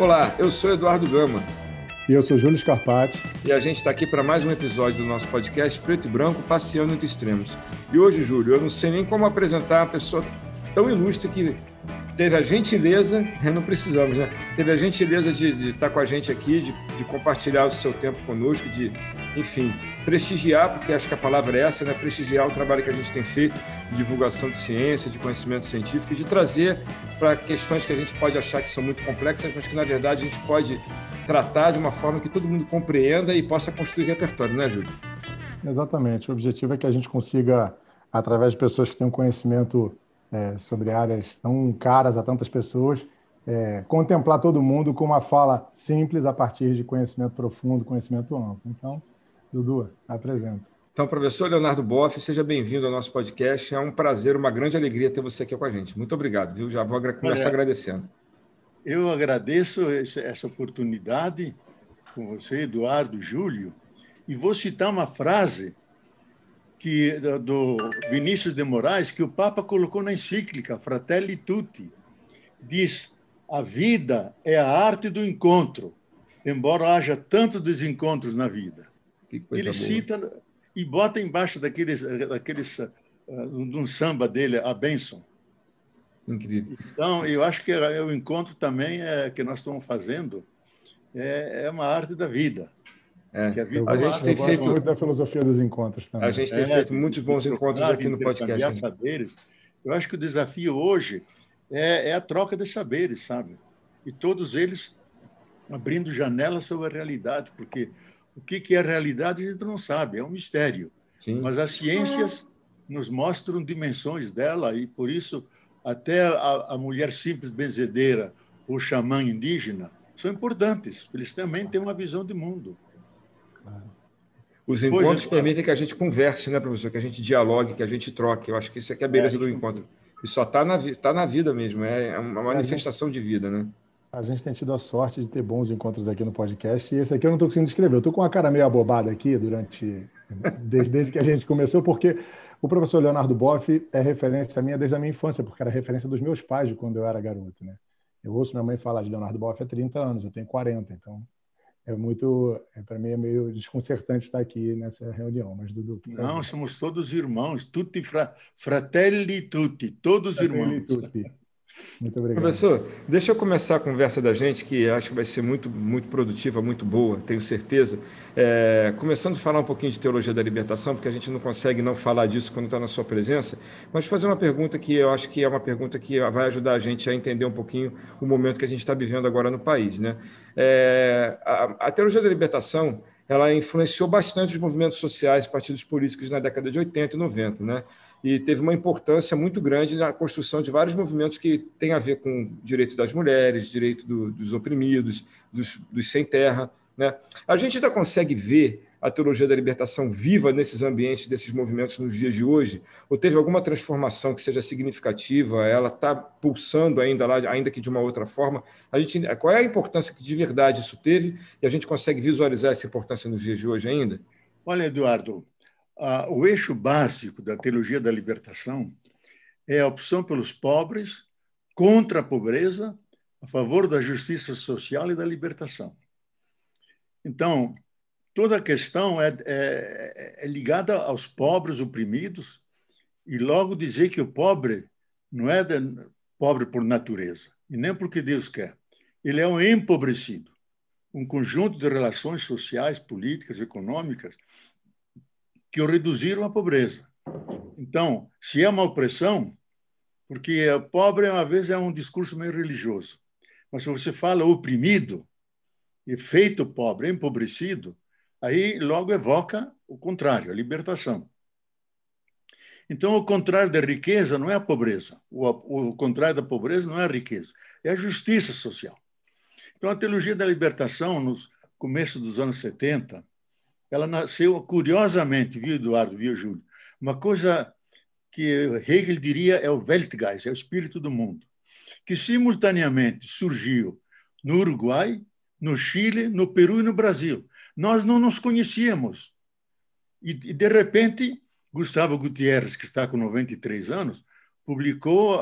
Olá, eu sou Eduardo Gama. E eu sou Júlio Scarpati. E a gente está aqui para mais um episódio do nosso podcast Preto e Branco, Passeando entre Extremos. E hoje, Júlio, eu não sei nem como apresentar uma pessoa tão ilustre que teve a gentileza, não precisamos, né? Teve a gentileza de, de estar com a gente aqui, de, de, compartilhar o seu tempo conosco, de, enfim, prestigiar, porque acho que a palavra é essa, né? Prestigiar o trabalho que a gente tem feito de divulgação de ciência, de conhecimento científico e de trazer para questões que a gente pode achar que são muito complexas, mas que na verdade a gente pode tratar de uma forma que todo mundo compreenda e possa construir repertório, né, Júlio? Exatamente. O objetivo é que a gente consiga, através de pessoas que têm um conhecimento é, sobre áreas tão caras a tantas pessoas, é, contemplar todo mundo com uma fala simples a partir de conhecimento profundo, conhecimento amplo. Então, Dudu, apresenta. Então, professor Leonardo Boff, seja bem-vindo ao nosso podcast. É um prazer, uma grande alegria ter você aqui com a gente. Muito obrigado, viu? Já vou começar Olha, agradecendo. Eu agradeço essa oportunidade com você, Eduardo, Júlio, e vou citar uma frase que do Vinícius de Moraes que o Papa colocou na encíclica Fratelli Tutti. Diz: a vida é a arte do encontro, embora haja tantos desencontros na vida. Ele boa. cita e bota embaixo daqueles, daqueles uh, um samba dele, a bênção. Incrível. Então, eu acho que o encontro também é, que nós estamos fazendo é, é uma arte da vida. É. A, a, gente tem feito muito da filosofia dos encontros também. A gente tem é, feito muitos bons encontros aqui no podcast. Né? Saberes. Eu acho que o desafio hoje é, é, a troca de saberes, sabe? E todos eles abrindo janelas sobre a realidade, porque o que, que é a realidade a gente não sabe, é um mistério. Sim. Mas as ciências nos mostram dimensões dela e por isso até a, a mulher simples benzedeira, o xamã indígena, são importantes. Eles também têm uma visão de mundo. Os encontros pois, permitem que a gente converse, né, professor? Que a gente dialogue, que a gente troque. Eu acho que isso aqui é a beleza é, do encontro. E só está na, tá na vida mesmo, é uma manifestação gente, de vida, né? A gente tem tido a sorte de ter bons encontros aqui no podcast, e esse aqui eu não estou conseguindo descrever. Eu estou com uma cara meio abobada aqui durante. Desde, desde que a gente começou, porque o professor Leonardo Boff é referência minha desde a minha infância, porque era referência dos meus pais de quando eu era garoto, né? Eu ouço minha mãe falar de Leonardo Boff há 30 anos, eu tenho 40, então é muito, é, para mim é meio desconcertante estar aqui nessa reunião, mas Dudu. Não, somos todos irmãos, tutti fra, fratelli tutti, todos fratelli irmãos. Tutti. Muito obrigado. Professor, deixa eu começar a conversa da gente, que acho que vai ser muito, muito produtiva, muito boa, tenho certeza. É, começando a falar um pouquinho de teologia da libertação, porque a gente não consegue não falar disso quando está na sua presença, mas fazer uma pergunta que eu acho que é uma pergunta que vai ajudar a gente a entender um pouquinho o momento que a gente está vivendo agora no país. Né? É, a, a teologia da libertação ela influenciou bastante os movimentos sociais, partidos políticos na década de 80 e 90, né? E teve uma importância muito grande na construção de vários movimentos que têm a ver com direito das mulheres, direito do, dos oprimidos, dos, dos, sem terra. Né? A gente ainda consegue ver a teologia da libertação viva nesses ambientes, desses movimentos nos dias de hoje? Ou teve alguma transformação que seja significativa? Ela está pulsando ainda lá, ainda que de uma outra forma? A gente, qual é a importância que de verdade isso teve? E a gente consegue visualizar essa importância nos dias de hoje ainda? Olha, Eduardo, ah, o eixo básico da teologia da libertação é a opção pelos pobres, contra a pobreza, a favor da justiça social e da libertação. Então, toda a questão é, é, é ligada aos pobres oprimidos e logo dizer que o pobre não é de, pobre por natureza e nem porque Deus quer. Ele é um empobrecido, um conjunto de relações sociais, políticas, econômicas que o reduziram à pobreza. Então, se é uma opressão, porque pobre, uma vez, é um discurso meio religioso. Mas se você fala oprimido, e feito pobre, empobrecido, aí logo evoca o contrário, a libertação. Então, o contrário da riqueza não é a pobreza. O, o contrário da pobreza não é a riqueza, é a justiça social. Então, a teologia da libertação, nos começos dos anos 70, ela nasceu curiosamente, viu, Eduardo, viu, Júlio? Uma coisa que Hegel diria é o Weltgeist, é o espírito do mundo, que simultaneamente surgiu no Uruguai, no Chile, no Peru e no Brasil. Nós não nos conhecíamos. E, de repente, Gustavo Gutierrez, que está com 93 anos, publicou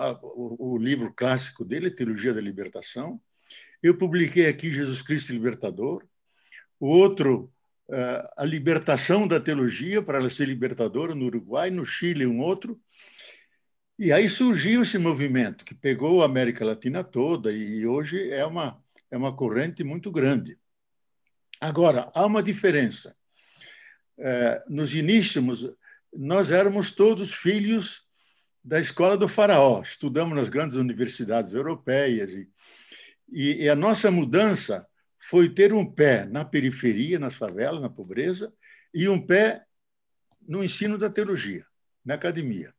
o livro clássico dele, Teologia da Libertação, Eu publiquei aqui Jesus Cristo Libertador. O outro, A Libertação da Teologia, para ela ser libertadora, no Uruguai, no Chile, um outro. E aí surgiu esse movimento que pegou a América Latina toda e hoje é uma, é uma corrente muito grande. Agora, há uma diferença. É, nos inícios, nós éramos todos filhos da escola do faraó, estudamos nas grandes universidades europeias e, e, e a nossa mudança foi ter um pé na periferia, nas favelas, na pobreza, e um pé no ensino da teologia, na academia.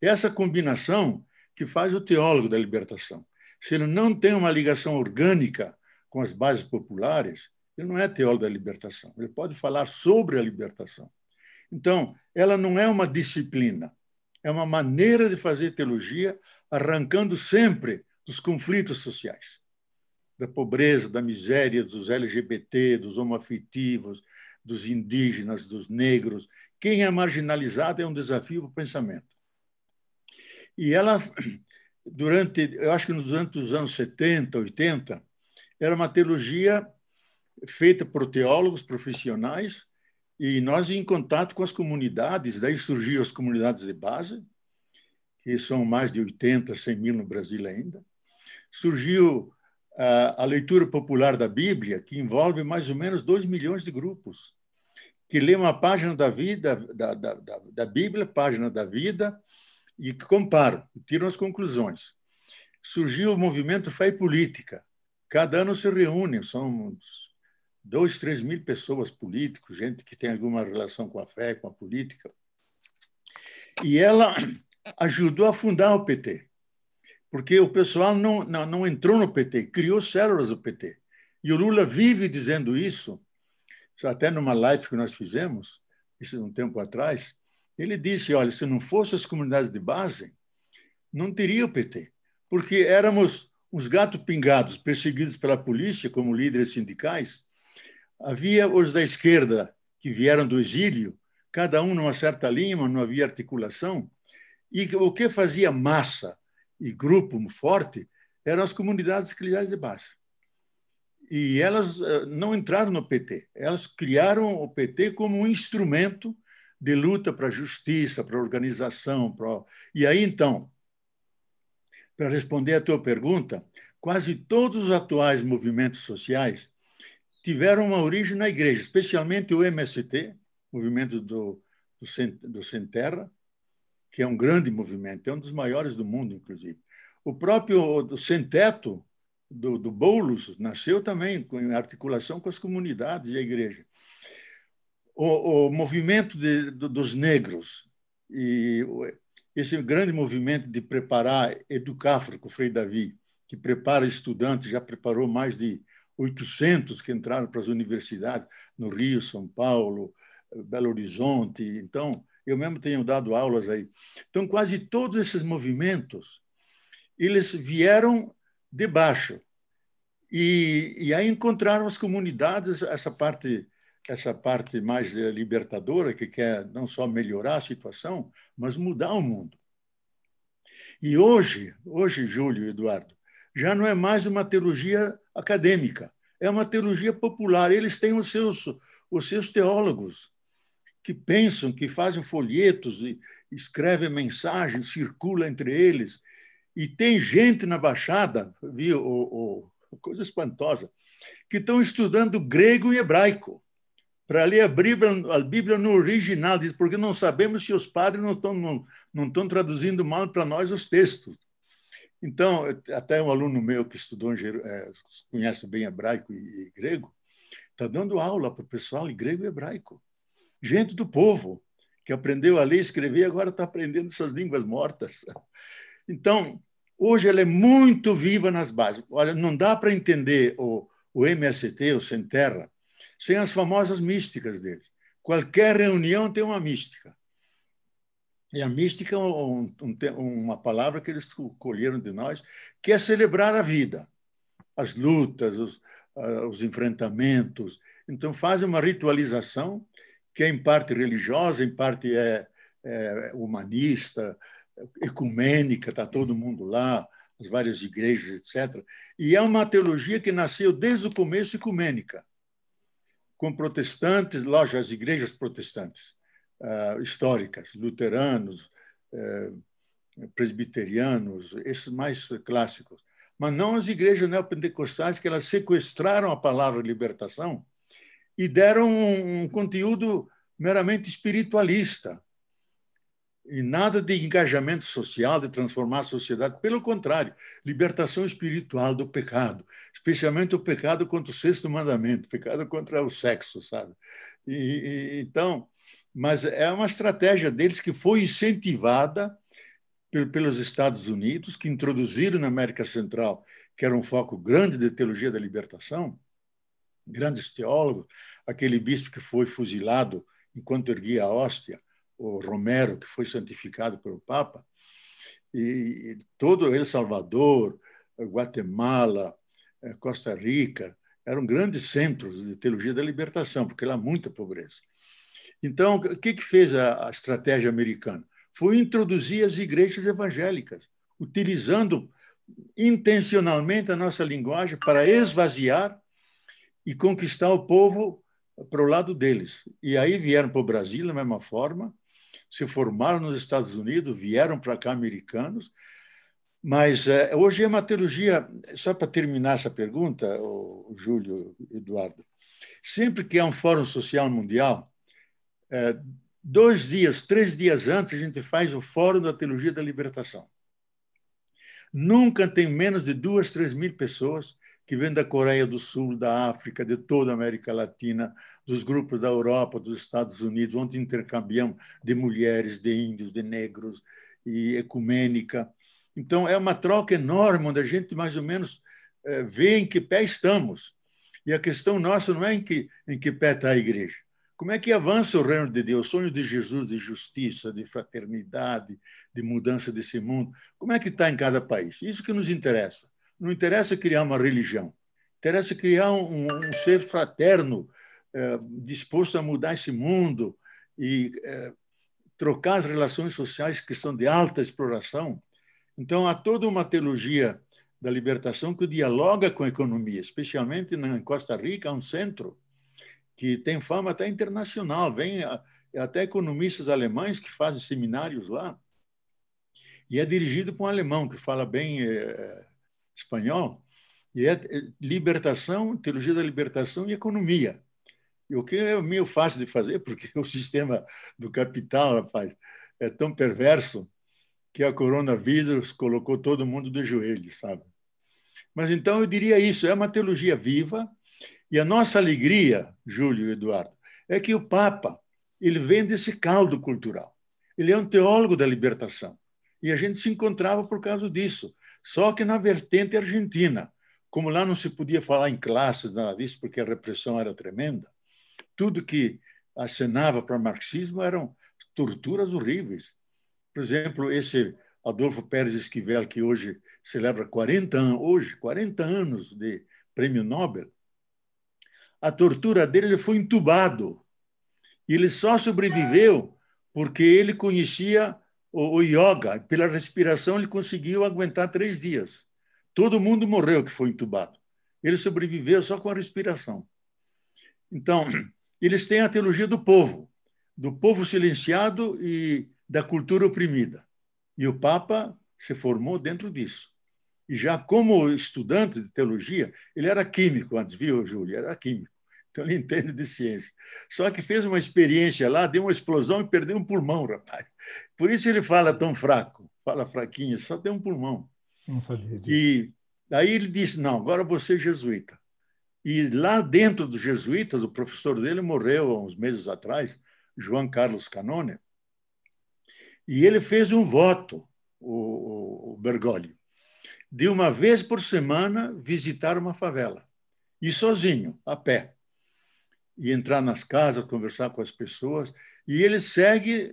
Essa combinação que faz o teólogo da libertação. Se ele não tem uma ligação orgânica com as bases populares, ele não é teólogo da libertação. Ele pode falar sobre a libertação. Então, ela não é uma disciplina, é uma maneira de fazer teologia, arrancando sempre dos conflitos sociais, da pobreza, da miséria, dos LGBT, dos homoafetivos, dos indígenas, dos negros. Quem é marginalizado é um desafio para o pensamento. E ela, durante, eu acho que durante os anos 70, 80, era uma teologia feita por teólogos profissionais e nós em contato com as comunidades, daí surgiram as comunidades de base, que são mais de 80, 100 mil no Brasil ainda. Surgiu a, leitura popular da Bíblia, que envolve mais ou menos 2 milhões de grupos, que lê uma página da vida, da, da, da, da Bíblia, página da vida, e comparam, tiram as conclusões. Surgiu o movimento Fé e Política. Cada ano se reúnem, são dois, três mil pessoas políticos, gente que tem alguma relação com a fé, com a política. E ela ajudou a fundar o PT, porque o pessoal não, não, não entrou no PT, criou células do PT. E o Lula vive dizendo isso, até numa live que nós fizemos, isso um tempo atrás, ele disse: olha, se não fossem as comunidades de base, não teria o PT, porque éramos os gatos pingados, perseguidos pela polícia como líderes sindicais. Havia os da esquerda que vieram do exílio, cada um numa certa linha, não havia articulação. E o que fazia massa e grupo forte eram as comunidades eclesiais de base. E elas eh, não entraram no PT, elas criaram o PT como um instrumento de luta para a justiça, para a organização. Para... E aí, então, para responder à tua pergunta, quase todos os atuais movimentos sociais tiveram uma origem na igreja, especialmente o MST, movimento do, do, Sem, do Sem Terra, que é um grande movimento, é um dos maiores do mundo, inclusive. O próprio Sem Teto, do, do Boulos, nasceu também em articulação com as comunidades e a igreja o, o movimento de, do, dos negros e esse grande movimento de preparar, educar, com o Frei Davi, que prepara estudantes, já preparou mais de 800 que entraram para as universidades no Rio, São Paulo, Belo Horizonte. Então, eu mesmo tenho dado aulas aí. Então, quase todos esses movimentos, eles vieram de baixo. E, e aí encontraram as comunidades, essa parte essa parte mais eh, libertadora, que quer não só melhorar a situação, mas mudar o mundo. E hoje, hoje, Júlio e Eduardo, já não é mais uma teologia acadêmica, é uma teologia popular. Eles têm os seus, os seus teólogos que pensam, que fazem folhetos e escrevem mensagens, circula entre eles. E tem gente na Baixada, viu, o, o, coisa espantosa, que estão estudando grego e hebraico para ler a Bíblia, a Bíblia no original, diz, porque não sabemos se os padres não estão, não, não estão traduzindo mal para nós os textos. Então, até um aluno meu que estudou, é, conhece bem hebraico e, e grego, está dando aula para o pessoal em grego e hebraico. Gente do povo, que aprendeu a ler e escrever, agora está aprendendo essas línguas mortas. Então, hoje ela é muito viva nas bases. Olha, não dá para entender o, o MST, o Sem Terra, sem as famosas místicas deles. Qualquer reunião tem uma mística. E a mística é um, um, uma palavra que eles colheram de nós, que é celebrar a vida, as lutas, os, uh, os enfrentamentos. Então, fazem uma ritualização que é em parte religiosa, em parte é, é humanista, ecumênica, está todo mundo lá, as várias igrejas, etc. E é uma teologia que nasceu desde o começo ecumênica, com protestantes, lógico, as igrejas protestantes uh, históricas, luteranos, uh, presbiterianos, esses mais clássicos, mas não as igrejas neopentecostais que elas sequestraram a palavra libertação e deram um, conteúdo meramente espiritualista e nada de engajamento social, de transformar a sociedade. Pelo contrário, libertação espiritual do pecado, especialmente o pecado contra o sexto mandamento, pecado contra o sexo, sabe? E, e, então, mas é uma estratégia deles que foi incentivada pelos Estados Unidos, que introduziram na América Central, que era um foco grande de teologia da libertação, grandes teólogos, aquele bispo que foi fuzilado enquanto erguia a hóstia, o Romero, que foi santificado pelo Papa, e todo El Salvador, Guatemala, eh, Costa Rica, eram grandes centros de teologia da libertação, porque lá há muita pobreza. Então, o que, que fez a, a estratégia americana? foi introduzir as igrejas evangélicas, utilizando intencionalmente a nossa linguagem para esvaziar e conquistar o povo para o lado deles. E aí vieram para o Brasil da mesma forma, se formaram nos Estados Unidos, vieram para cá americanos. Mas é, hoje é uma teologia, só para terminar essa pergunta, o, Júlio Eduardo, sempre que há um fórum social mundial, é, Dois dias, três dias antes, a gente faz o Fórum da Teologia da Libertação. Nunca tem menos de duas, três mil pessoas que vêm da Coreia do Sul, da África, de toda a América Latina, dos grupos da Europa, dos Estados Unidos, onde intercambiamos de mulheres, de índios, de negros e ecumênica. Então, é uma troca enorme, onde a gente mais ou menos eh, vê em que pé estamos. E a questão nossa não é em que, em que pé está a igreja. Como é que avança o reino de Deus, o sonho de Jesus de justiça, de fraternidade, de mudança desse mundo? Como é que está em cada país? Isso que nos interessa. Não interessa criar uma religião, interessa criar um, um ser fraterno, é, disposto a mudar esse mundo e é, trocar as relações sociais que são de alta exploração. Então, há toda uma teologia da libertação que dialoga com a economia, especialmente na Costa Rica, há um centro que tem fama até internacional. Vem até economistas alemães que fazem seminários lá. E é dirigido por um alemão que fala bem é, espanhol. E é, é libertação, teologia da libertação e economia. E o que é meio fácil de fazer, porque o sistema do capital, rapaz, é tão perverso que a coronavírus colocou todo mundo de joelhos, sabe? Mas então eu diria isso, é uma teologia viva, e a nossa alegria, Júlio e Eduardo, é que o Papa ele vem desse caldo cultural. Ele é um teólogo da libertação. E a gente se encontrava por causa disso. Só que na vertente argentina, como lá não se podia falar em classes, nada disso, porque a repressão era tremenda, tudo que acenava para o marxismo eram torturas horríveis. Por exemplo, esse Adolfo Pérez Esquivel, que hoje celebra 40 anos, hoje, 40 anos de prêmio Nobel, a tortura dele, ele foi entubado. Ele só sobreviveu porque ele conhecia o, o yoga. Pela respiração, ele conseguiu aguentar três dias. Todo mundo morreu que foi entubado. Ele sobreviveu só com a respiração. Então, eles têm a teologia do povo, do povo silenciado e da cultura oprimida. E o Papa se formou dentro disso. E já como estudante de teologia, ele era químico antes, viu, Júlio? Era químico. Então ele entende de ciência. Só que fez uma experiência lá, deu uma explosão e perdeu um pulmão, rapaz. Por isso ele fala tão fraco, fala fraquinho, só tem um pulmão. Não sabia disso. E aí ele disse: não, agora você é jesuíta. E lá dentro dos jesuítas, o professor dele morreu há uns meses atrás, João Carlos Canone, e ele fez um voto, o, o Bergoglio, de uma vez por semana visitar uma favela, e sozinho, a pé e entrar nas casas, conversar com as pessoas. E ele segue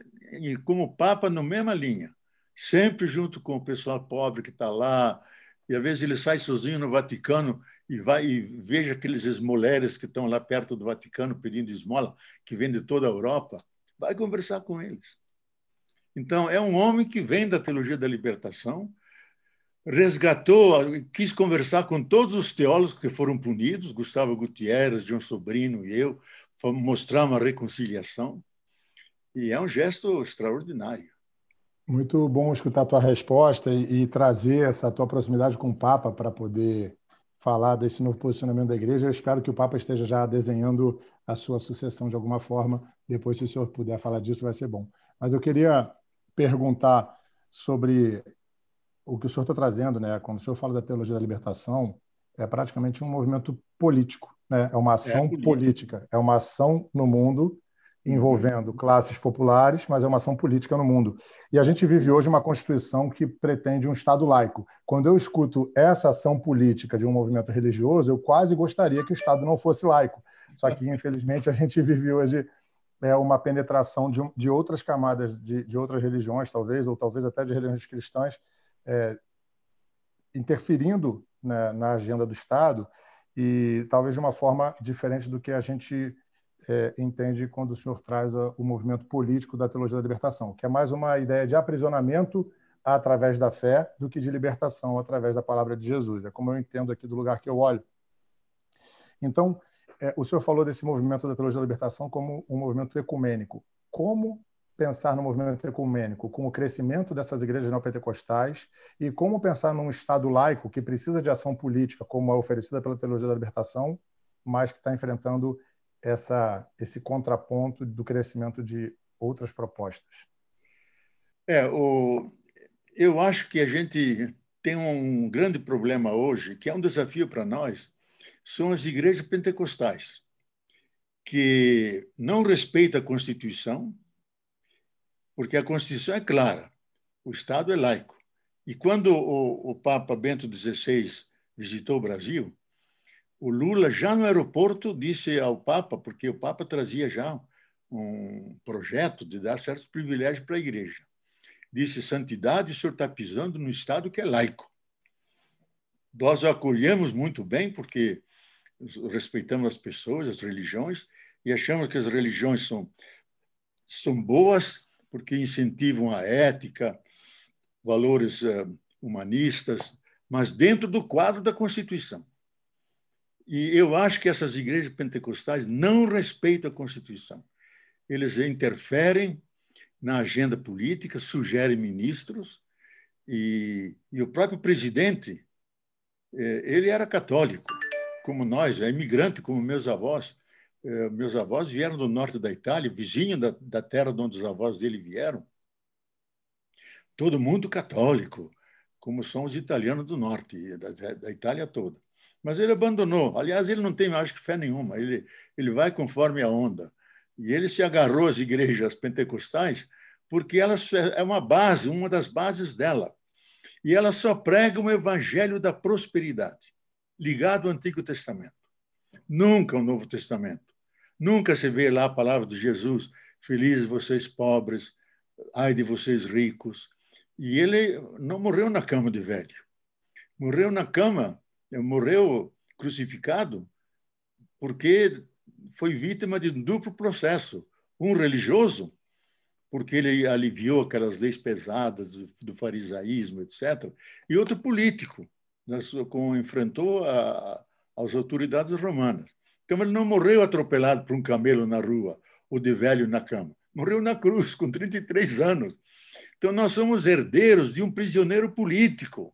como Papa na mesma linha, sempre junto com o pessoal pobre que está lá. E às vezes ele sai sozinho no Vaticano e vai e veja aqueles esmoleres que estão lá perto do Vaticano pedindo esmola, que vêm de toda a Europa, vai conversar com eles. Então, é um homem que vem da teologia da libertação, resgatou, quis conversar com todos os teólogos que foram punidos, Gustavo Gutierrez, João Sobrino e eu, mostrar uma reconciliação. E é um gesto extraordinário. Muito bom escutar a tua resposta e trazer essa tua proximidade com o Papa para poder falar desse novo posicionamento da igreja. Eu espero que o Papa esteja já desenhando a sua sucessão de alguma forma. Depois, se o senhor puder falar disso, vai ser bom. Mas eu queria perguntar sobre o que o senhor está trazendo, né? Quando o senhor fala da teologia da libertação, é praticamente um movimento político, né? É uma ação é política, é uma ação no mundo envolvendo classes populares, mas é uma ação política no mundo. E a gente vive hoje uma constituição que pretende um Estado laico. Quando eu escuto essa ação política de um movimento religioso, eu quase gostaria que o Estado não fosse laico. Só que, infelizmente, a gente vive hoje é, uma penetração de, de outras camadas de, de, outras religiões, talvez, ou talvez até de religiões cristãs, é, interferindo né, na agenda do Estado e talvez de uma forma diferente do que a gente é, entende quando o senhor traz a, o movimento político da teologia da libertação, que é mais uma ideia de aprisionamento através da fé do que de libertação através da palavra de Jesus. É como eu entendo aqui do lugar que eu olho. Então, é, o senhor falou desse movimento da teologia da libertação como um movimento ecumênico. Como pensar no movimento ecumênico com o crescimento dessas igrejas neopentecostais e como pensar num Estado laico que precisa de ação política, como é oferecida pela teologia da libertação, mas que está enfrentando essa, esse contraponto do crescimento de outras propostas? É, o, eu acho que a gente tem um grande problema hoje, que é um desafio para nós, são as igrejas pentecostais, que não respeitam a Constituição, porque a Constituição é clara, o Estado é laico. E quando o, o Papa Bento XVI visitou o Brasil, o Lula, já no aeroporto, disse ao Papa, porque o Papa trazia já um projeto de dar certos privilégios para a igreja. Disse: Santidade, o senhor está pisando no Estado que é laico. Nós o acolhemos muito bem, porque respeitamos as pessoas, as religiões, e achamos que as religiões são, são boas porque incentivam a ética, valores uh, humanistas, mas dentro do quadro da Constituição. E eu acho que essas igrejas pentecostais não respeitam a Constituição. Eles interferem na agenda política, sugerem ministros, e, e o próprio presidente, é, ele era católico, como nós, é imigrante, como meus avós. É, meus avós vieram do norte da Itália, vizinho da, da terra de onde os avós dele vieram. Todo mundo católico, como são os italianos do norte, da, da Itália toda. Mas ele abandonou. Aliás, ele não tem, acho que, fé nenhuma. Ele, ele vai conforme a onda. E ele se agarrou às igrejas pentecostais porque elas é uma base, uma das bases dela. E elas só pregam o evangelho da prosperidade, ligado ao Antigo Testamento. Nunca o Novo Testamento. Nunca se vê lá a palavra de Jesus: felizes vocês pobres, ai de vocês ricos. E ele não morreu na cama de velho. Morreu na cama morreu crucificado porque foi vítima de um duplo processo. Um religioso, porque ele aliviou aquelas leis pesadas do farisaísmo, etc., e outro político, enfrentou a, as autoridades romanas. Então, ele não morreu atropelado por um camelo na rua ou de velho na cama. Morreu na cruz, com 33 anos. Então, nós somos herdeiros de um prisioneiro político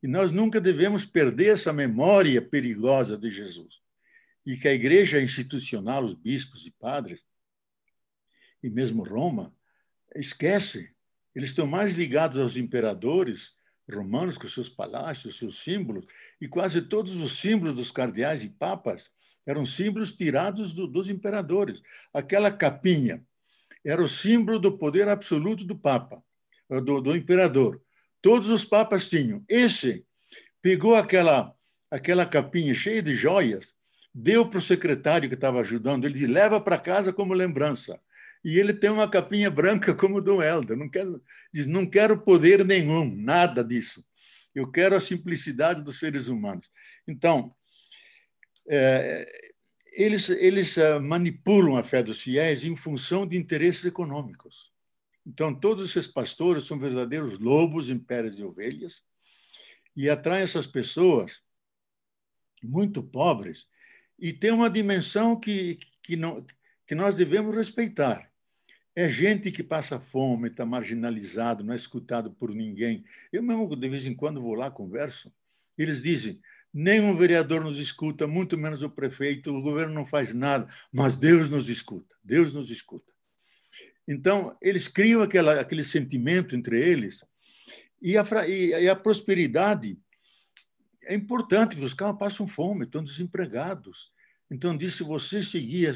e nós nunca devemos perder essa memória perigosa de Jesus. E que a igreja institucional, os bispos e padres, e mesmo Roma, esquece. Eles estão mais ligados aos imperadores romanos, com seus palácios, seus símbolos, e quase todos os símbolos dos cardeais e papas eram símbolos tirados do, dos imperadores. Aquela capinha era o símbolo do poder absoluto do papa, do, do imperador. Todos os papas tinham. Esse pegou aquela, aquela capinha cheia de joias, deu para o secretário que estava ajudando, ele leva para casa como lembrança. E ele tem uma capinha branca como do Helder. Não quero, diz, não quero poder nenhum, nada disso. Eu quero a simplicidade dos seres humanos. Então, eles, eles eh, manipulam a fé dos fiéis em função de interesses econômicos. Então, todos esses pastores são verdadeiros lobos em peles de ovelhas, e atrai essas pessoas muito pobres e tem uma dimensão que, que, não, que nós devemos respeitar. É gente que passa fome, está marginalizado, não é escutado por ninguém. Eu mesmo, de vez em quando, vou lá, converso. Eles dizem: nenhum vereador nos escuta, muito menos o prefeito, o governo não faz nada, mas Deus nos escuta, Deus nos escuta. Então, eles criam aquela, aquele sentimento entre eles, e a, e a prosperidade é importante, porque os caras passam fome, estão desempregados. Então, disse: se você seguir,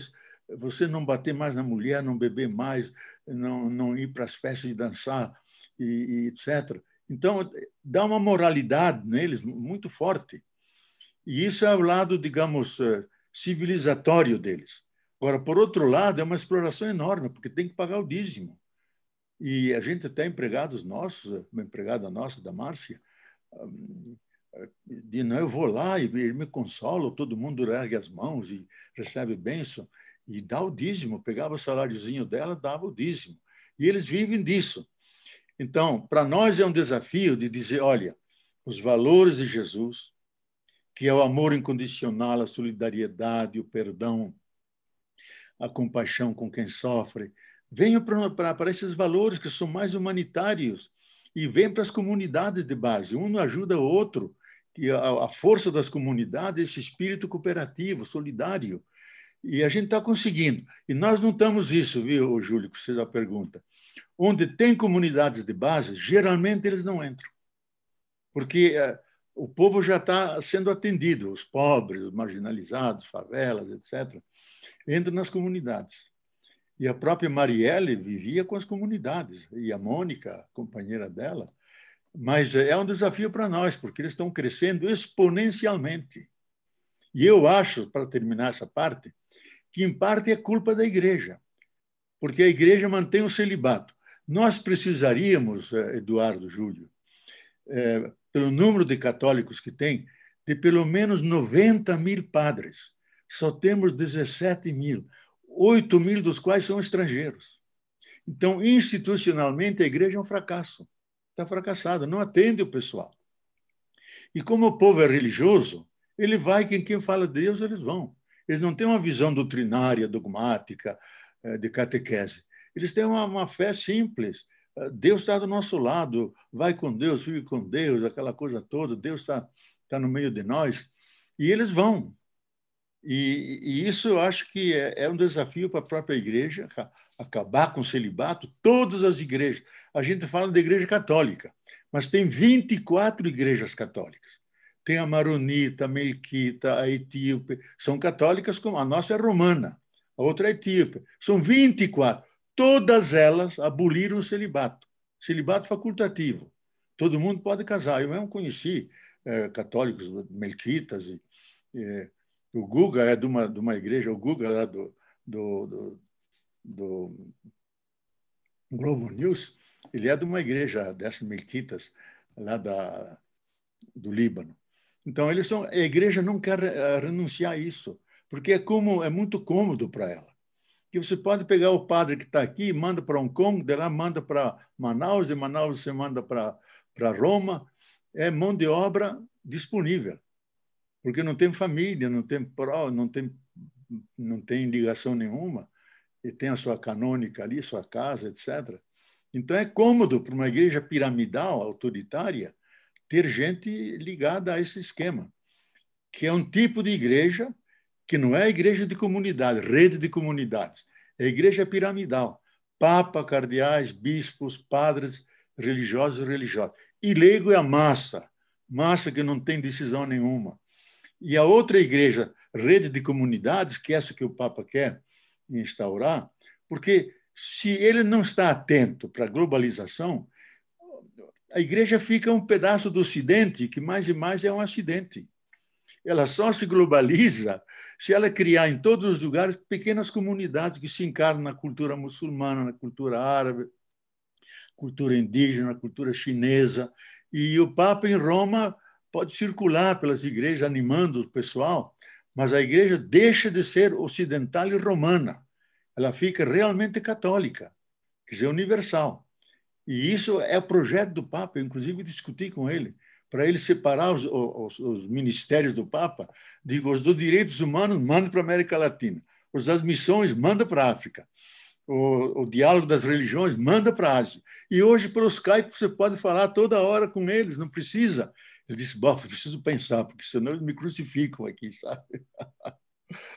você não bater mais na mulher, não beber mais, não, não ir para as festas de dançar, e, e etc. Então, dá uma moralidade neles muito forte. E isso é o lado, digamos, eh, civilizatório deles. Agora, por outro lado, é uma exploração enorme, porque tem que pagar o dízimo. E a gente tem empregados nossos, uma empregada nossa, da Márcia, de não, eu vou lá e me consolo, todo mundo ergue as mãos e recebe bênção e dá o dízimo, pegava o saláriozinho dela, dava o dízimo. E eles vivem disso. Então, para nós é um desafio de dizer, olha, os valores de Jesus, que é o amor incondicional, a solidariedade, o perdão, a compaixão com quem sofre. Venham para esses valores que são mais humanitários e venham para as comunidades de base. Um ajuda o outro, que a, a força das comunidades, esse espírito cooperativo, solidário. E a gente está conseguindo. E nós não estamos isso, viu, Júlio, que você já pergunta. Onde tem comunidades de base, geralmente eles não entram. Porque eh, o povo já está sendo atendido, os pobres, os marginalizados, favelas, etc entra nas comunidades. E a própria Marielle vivia com as comunidades, e a Mônica, companheira dela. Mas é um desafio para nós, porque eles estão crescendo exponencialmente. E eu acho, para terminar essa parte, que em parte é culpa da igreja, porque a igreja mantém o celibato. Nós precisaríamos, eh, Eduardo Júlio, é, pelo número de católicos que tem, de pelo menos 90 mil padres só temos 17 mil, 8 mil dos quais são estrangeiros. Então, institucionalmente, a igreja é um fracasso. Está fracassada, não atende o pessoal. E como o povo é religioso, ele vai, quem, quem fala de Deus, eles vão. Eles não têm uma visão doutrinária, dogmática, eh, de catequese. Eles têm uma, uma fé simples. Deus está do nosso lado, vai com Deus, vive com Deus, aquela coisa toda, Deus está, está no meio de nós. E eles vão. E, e, isso eu acho que é, é um desafio para a própria igreja, acabar com o celibato, todas as igrejas. A gente fala da igreja católica, mas tem 24 igrejas católicas. Tem a Maronita, a Melquita, a Etíope, são católicas como a nossa é romana, a outra é etíope. São 24. Todas elas aboliram o celibato, celibato facultativo. Todo mundo pode casar. Eu mesmo conheci é, católicos melquitas e é, o Guga é de uma, de uma igreja, o Guga lá do, do, do, do Globo News, ele é de uma igreja dessas melquitas, lá da, do Líbano. Então, eles são, a igreja não quer eh, renunciar a isso, porque é, como, é muito cômodo para ela. Que você pode pegar o padre que está aqui, manda para Hong Kong, de lá manda para Manaus, de Manaus você manda para Roma, é mão de obra disponível porque não tem família, não tem pró, não tem, não tem ligação nenhuma, e tem a sua canônica ali, sua casa, etc. Então é cômodo para uma igreja piramidal, autoritária, ter gente ligada a esse esquema, que é um tipo de igreja que não é igreja de comunidade, rede de comunidades, é igreja piramidal. Papa, cardeais, bispos, padres, religiosos e religiosos. E leigo é a massa, massa que não tem decisão nenhuma. E a outra igreja, rede de comunidades, que é essa que o Papa quer instaurar, porque se ele não está atento para a globalização, a igreja fica um pedaço do Ocidente, que mais e mais é um acidente. Ela só se globaliza se ela criar em todos os lugares pequenas comunidades que se encarnam na cultura muçulmana, na cultura árabe, cultura indígena, cultura chinesa. E o Papa em Roma pode circular pelas igrejas animando o pessoal, mas a igreja deixa de ser ocidental e romana. Ela fica realmente católica, quer dizer, universal. E isso é o projeto do Papa, eu inclusive discuti com ele, para ele separar os, os, os, ministérios do Papa, digo, os dos direitos humanos, manda para a América Latina. Os das missões, manda para a África. O, o, diálogo das religiões, manda para a Ásia. E hoje, pelo Skype, você pode falar toda hora com eles, não precisa. Ele disse, bof, preciso pensar, porque senão eles me crucificam aqui, sabe?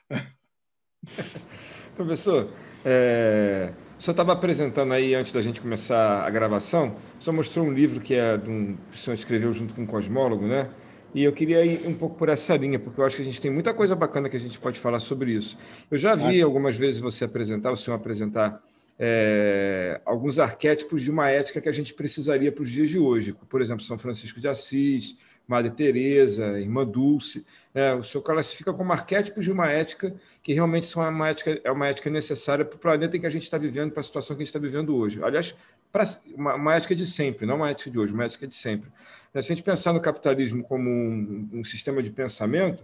Professor, é, o senhor estava apresentando aí, antes da gente começar a gravação, o senhor mostrou um livro que, é de um, que o senhor escreveu junto com um cosmólogo, né? E eu queria ir um pouco por essa linha, porque eu acho que a gente tem muita coisa bacana que a gente pode falar sobre isso. Eu já vi algumas vezes você apresentar, o senhor apresentar é, alguns arquétipos de uma ética que a gente precisaria para os dias de hoje. Por exemplo, São Francisco de Assis, Madre Teresa, Irmã Dulce. Né? O senhor classifica como arquétipos de uma ética que realmente são uma ética, é uma ética necessária para o planeta em que a gente está vivendo, para a situação que a gente está vivendo hoje. Aliás, uma, uma, ética de sempre, não uma ética de hoje, uma ética de sempre. Se a gente pensar no capitalismo como um, um sistema de pensamento,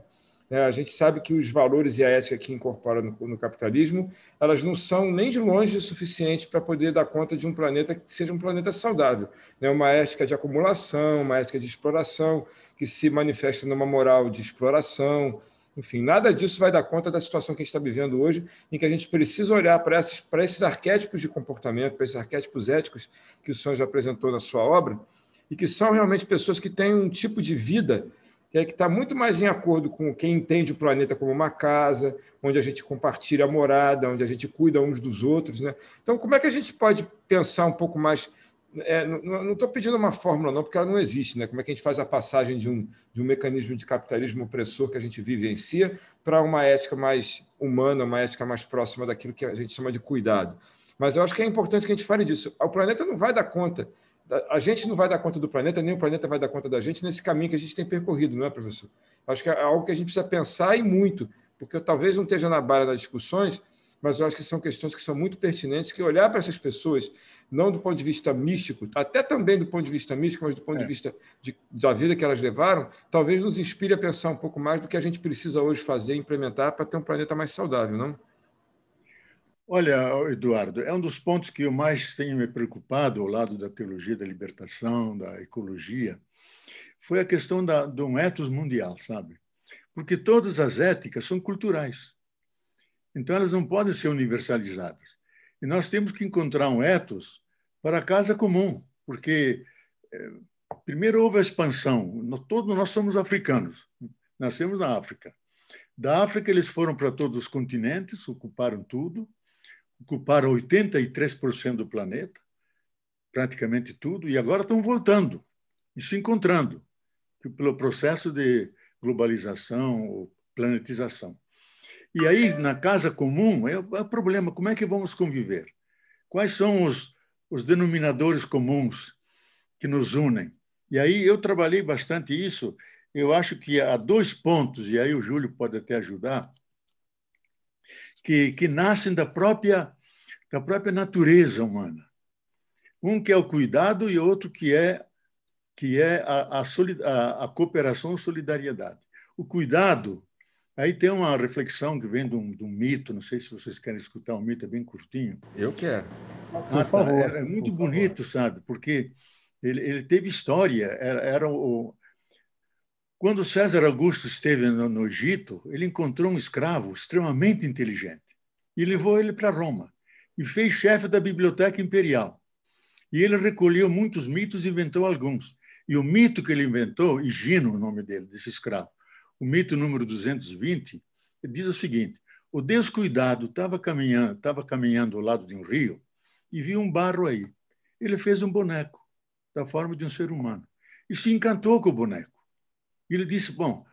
a gente sabe que os valores e a ética que incorpora no, no capitalismo, elas não são nem de longe o suficiente para poder dar conta de um planeta que seja um planeta saudável. Né? Uma ética de acumulação, uma ética de exploração, que se manifesta numa moral de exploração. Enfim, nada disso vai dar conta da situação que a gente está vivendo hoje, em que a gente precisa olhar para esses, para esses arquétipos de comportamento, para esses arquétipos éticos que o já apresentou na sua obra, e que são realmente pessoas que têm um tipo de vida que é está muito mais em acordo com quem entende o planeta como uma casa, onde a gente compartilha a morada, onde a gente cuida uns dos outros. Né? Então, como é que a gente pode pensar um pouco mais. É, não estou pedindo uma fórmula, não, porque ela não existe. Né? Como é que a gente faz a passagem de um, de um mecanismo de capitalismo opressor que a gente vivencia para uma ética mais humana, uma ética mais próxima daquilo que a gente chama de cuidado? Mas eu acho que é importante que a gente fale disso. O planeta não vai dar conta a gente não vai dar conta do planeta, nem o planeta vai dar conta da gente nesse caminho que a gente tem percorrido, não é, professor? Acho que é algo que a gente precisa pensar e muito, porque eu talvez não esteja na barra das discussões, mas eu acho que são questões que são muito pertinentes, que olhar para essas pessoas, não do ponto de vista místico, até também do ponto de vista místico, mas do ponto é. de vista de, da vida que elas levaram, talvez nos inspire a pensar um pouco mais do que a gente precisa hoje fazer, implementar para ter um planeta mais saudável, não? Olha, Eduardo, é um dos pontos que eu mais tenho me preocupado ao lado da teologia da libertação, da ecologia, foi a questão da, de um ethos mundial, sabe? Porque todas as éticas são culturais. Então, elas não podem ser universalizadas. E nós temos que encontrar um ethos para a casa comum, porque, eh, primeiro, houve a expansão. Todos nós somos africanos, nascemos na África. Da África, eles foram para todos os continentes, ocuparam tudo, ocuparam 83% do planeta, praticamente tudo, e agora estão voltando e se encontrando pelo processo de globalização ou planetização. E aí, na casa comum, é o é problema: como é que vamos conviver? Quais são os, os denominadores comuns que nos unem? E aí eu trabalhei bastante isso. Eu acho que há dois pontos, e aí o Júlio pode até ajudar, que, que nascem da própria, da própria natureza humana. Um que é o cuidado e outro que é, que é a, a, a, a cooperação e solidariedade. O cuidado, aí tem uma reflexão que vem de um, de um, mito, não sei se vocês querem escutar, um mito é bem curtinho. Eu quero. Ah, tá. é, é, muito bonito, sabe? Porque ele, ele teve história, era, era o, quando César Augusto esteve no, no Egito, ele encontrou um escravo extremamente inteligente e levou ele para Roma e fez chefe da biblioteca imperial. E ele recolheu muitos mitos e inventou alguns. E o mito que ele inventou, Higino, o nome dele, desse escravo, o mito número 220, diz o seguinte: o Deus cuidado estava caminhando, estava caminhando ao lado de um rio e viu um barro aí. Ele fez um boneco da forma de um ser humano e se encantou com o boneco. Ele disse: Bom,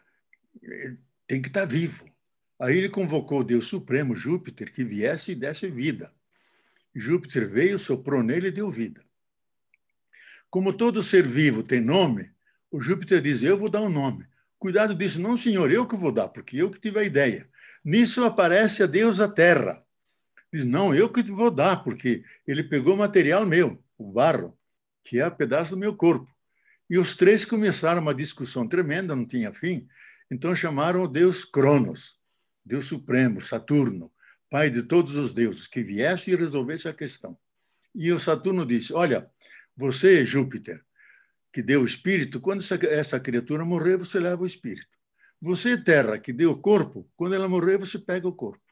tem que estar vivo. Aí ele convocou o Deus Supremo, Júpiter, que viesse e desse vida. Júpiter veio, soprou nele e deu vida. Como todo ser vivo tem nome, o Júpiter diz: Eu vou dar um nome. Cuidado disso, não, senhor, eu que vou dar, porque eu que tive a ideia. Nisso aparece a Deus a terra. Diz: Não, eu que vou dar, porque ele pegou material meu, o barro, que é um pedaço do meu corpo. E os três começaram uma discussão tremenda, não tinha fim. Então chamaram o deus Cronos, Deus Supremo, Saturno, pai de todos os deuses, que viesse e resolvesse a questão. E o Saturno disse: Olha, você, Júpiter, que deu o espírito, quando essa, essa criatura morrer, você leva o espírito. Você, terra, que deu o corpo, quando ela morrer, você pega o corpo.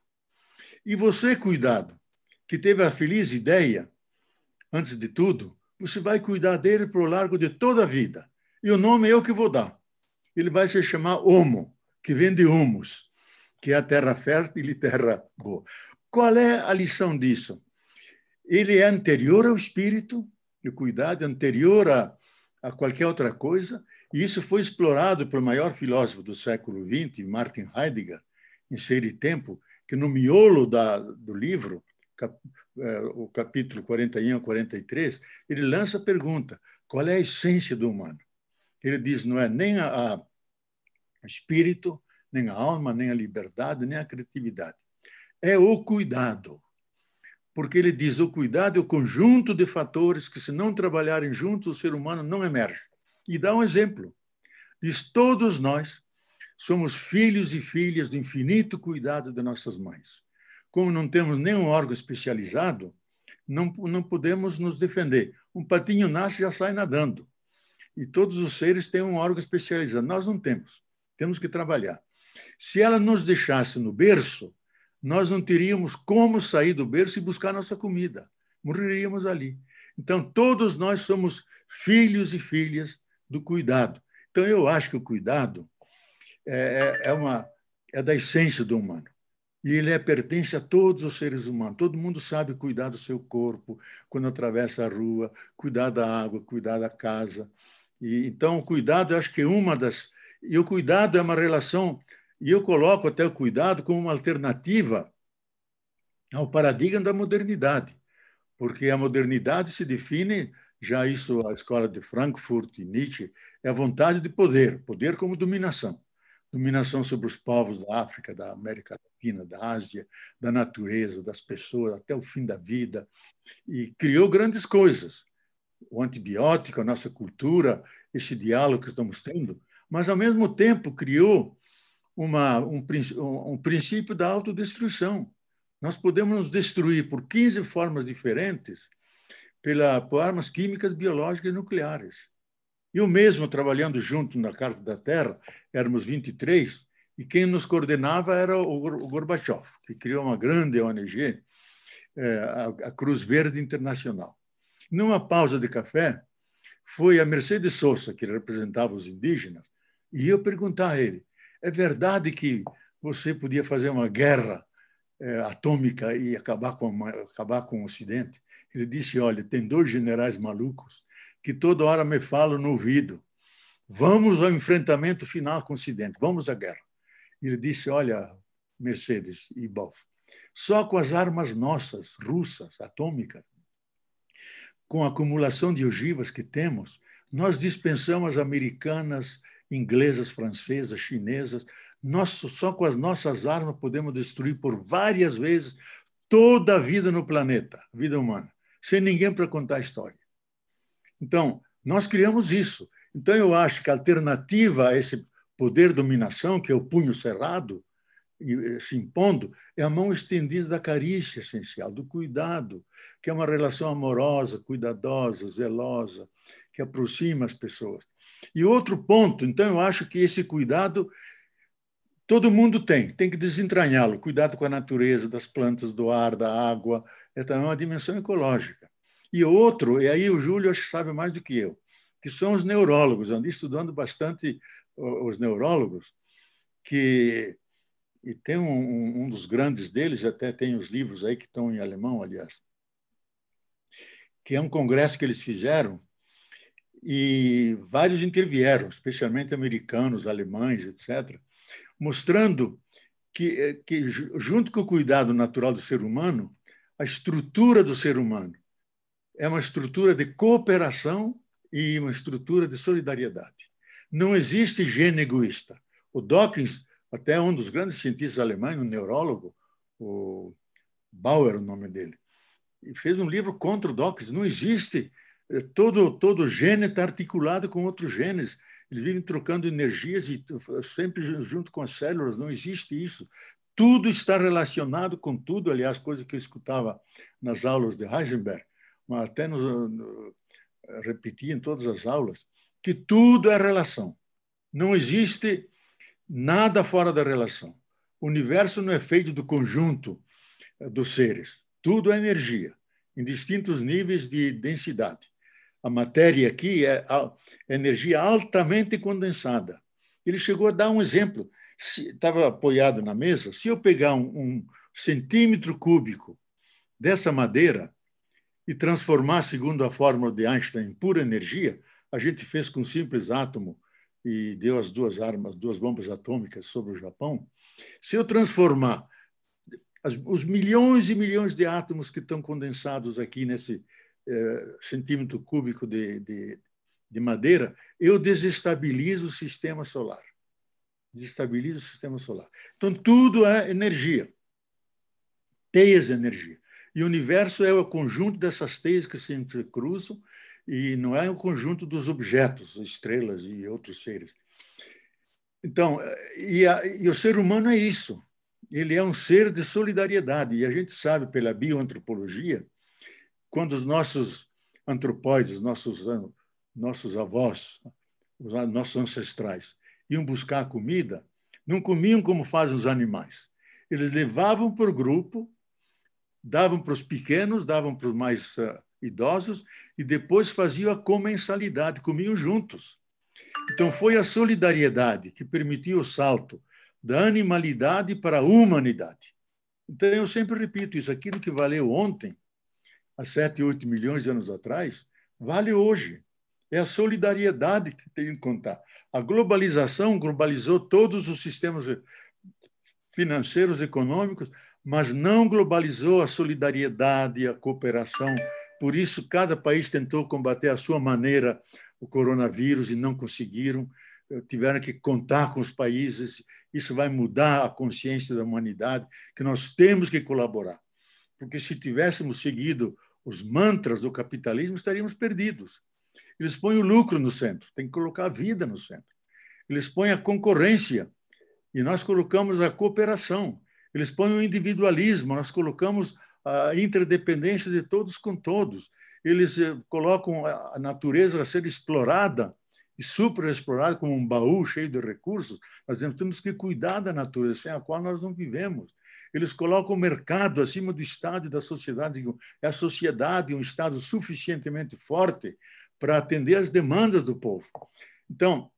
E você, cuidado, que teve a feliz ideia, antes de tudo, você vai cuidar dele para o largo de toda a vida. E o nome eu que vou dar. Ele vai se chamar Homo, que vem de humus, que é a terra fértil e terra boa. Qual é a lição disso? Ele é anterior ao espírito, o cuidado anterior a, a qualquer outra coisa, e isso foi explorado pelo maior filósofo do século XX, Martin Heidegger, em Ser e Tempo, que no miolo da, do livro, o capítulo 41 a 43, ele lança a pergunta: qual é a essência do humano? Ele diz: não é nem a, a espírito, nem a alma, nem a liberdade, nem a criatividade. É o cuidado. Porque ele diz: o cuidado é o conjunto de fatores que, se não trabalharem juntos, o ser humano não emerge. E dá um exemplo. Diz: todos nós somos filhos e filhas do infinito cuidado de nossas mães. Como não temos nenhum órgão especializado, não, não podemos nos defender. Um patinho nasce e já sai nadando. E todos os seres têm um órgão especializado. Nós não temos. Temos que trabalhar. Se ela nos deixasse no berço, nós não teríamos como sair do berço e buscar nossa comida. Morreríamos ali. Então, todos nós somos filhos e filhas do cuidado. Então, eu acho que o cuidado é, é, é, uma, é da essência do humano. E ele é, pertence a todos os seres humanos. Todo mundo sabe cuidar do seu corpo quando atravessa a rua, cuidar da água, cuidar da casa. E, então, o cuidado, eu acho que é uma das. E o cuidado é uma relação. E eu coloco até o cuidado como uma alternativa ao paradigma da modernidade, porque a modernidade se define já isso a escola de Frankfurt e Nietzsche, é a vontade de poder, poder como dominação. Dominação sobre os povos da África, da América Latina, da Ásia, da natureza, das pessoas, até o fim da vida. E criou grandes coisas. O antibiótico, a nossa cultura, esse diálogo que estamos tendo, mas, ao mesmo tempo, criou uma, um, um princípio da autodestruição. Nós podemos nos destruir por 15 formas diferentes pela, por armas químicas, biológicas e nucleares. E o mesmo, trabalhando junto na Carta da Terra, éramos 23, e quem nos coordenava era o Gorbachev, que criou uma grande ONG, é, a Cruz Verde Internacional. Numa pausa de café, foi a Mercedes Sosa, que representava os indígenas, e eu perguntar a ele: é verdade que você podia fazer uma guerra é, atômica e acabar com, acabar com o Ocidente? Ele disse: Olha, tem dois generais malucos que toda hora me falam no ouvido: vamos ao enfrentamento final com o Ocidente, vamos à guerra. Ele disse: Olha, Mercedes e Boff, só com as armas nossas, russas, atômicas, com a acumulação de ogivas que temos, nós dispensamos as americanas, inglesas, francesas, chinesas. Nós, só com as nossas armas podemos destruir por várias vezes toda a vida no planeta, vida humana sem ninguém para contar a história. Então, nós criamos isso. Então, eu acho que a alternativa a esse poder dominação, que é o punho cerrado, eh, se impondo, é a mão estendida da carícia essencial, do cuidado, que é uma relação amorosa, cuidadosa, zelosa, que aproxima as pessoas. E outro ponto, então, eu acho que esse cuidado todo mundo tem, tem que desentranhá-lo. Cuidado com a natureza, das plantas, do ar, da água, é também uma dimensão ecológica. E outro, e aí o Júlio acho que sabe mais do que eu, que são os neurólogos. Eu andei estudando bastante os neurólogos, que e tem um, um dos grandes deles, até tem os livros aí que estão em alemão, aliás, que é um congresso que eles fizeram e vários intervieram, especialmente americanos, alemães, etc., mostrando que, que junto com o cuidado natural do ser humano, a estrutura do ser humano é uma estrutura de cooperação e uma estrutura de solidariedade. Não existe gene egoísta. O Dawkins, até um dos grandes cientistas alemães, um neurólogo, o Bauer, o nome dele, fez um livro contra o Dawkins. Não existe eh, todo todo gene está articulado com outros genes. Eles vivem trocando energias e sempre junto com as células. Não existe isso. Tudo está relacionado com tudo, aliás, coisa que eu escutava nas aulas de Heisenberg, mas até no, no, repetia em todas as aulas, que tudo é relação. Não existe nada fora da relação. O universo não é feito do conjunto eh, dos seres. Tudo é energia, em distintos níveis de densidade. A matéria aqui é energia altamente condensada. Ele chegou a dar um exemplo. Estava apoiado na mesa. Se eu pegar um, um centímetro cúbico dessa madeira e transformar, segundo a fórmula de Einstein, em pura energia, a gente fez com um simples átomo e deu as duas armas, duas bombas atômicas sobre o Japão. Se eu transformar os milhões e milhões de átomos que estão condensados aqui nesse eh, centímetro cúbico de, de, de madeira, eu desestabilizo o sistema solar. Desestabilizo o sistema solar. Então, tudo é energia. Teias de energia. E o universo é o conjunto dessas teias que se entrecruzam e não é o conjunto dos objetos, estrelas e outros seres. Então, e, a, e, o ser humano é isso. Ele é um ser de solidariedade. E a gente sabe pela bioantropologia, quando os nossos antropóides, nossos, nossos avós, os nossos ancestrais, iam buscar comida, não comiam como fazem os animais. Eles levavam o grupo davam para os pequenos, davam para os mais uh, idosos e depois faziam a comensalidade, comiam juntos. Então foi a solidariedade que permitiu o salto da animalidade para a humanidade. Então eu sempre repito isso, aquilo que valeu ontem, há 7, 8 milhões de anos atrás, vale hoje. É a solidariedade que tem que contar. A globalização globalizou todos os sistemas financeiros, econômicos, mas não globalizou a solidariedade e a cooperação. Por isso, cada país tentou combater à sua maneira o coronavírus e não conseguiram. Tiveram que contar com os países. Isso vai mudar a consciência da humanidade, que nós temos que colaborar. Porque se tivéssemos seguido os mantras do capitalismo, estaríamos perdidos. Eles põem o lucro no centro, tem que colocar a vida no centro. Eles põem a concorrência e nós colocamos a cooperação. Eles põem o individualismo, nós colocamos a interdependência de todos com todos. Eles eh, colocam a natureza a ser explorada e superexplorada como um baú cheio de recursos. Nós temos que cuidar da natureza, sem a qual nós não vivemos. Eles colocam o mercado acima do Estado e da sociedade. É a sociedade um Estado suficientemente forte para atender às demandas do povo. Então,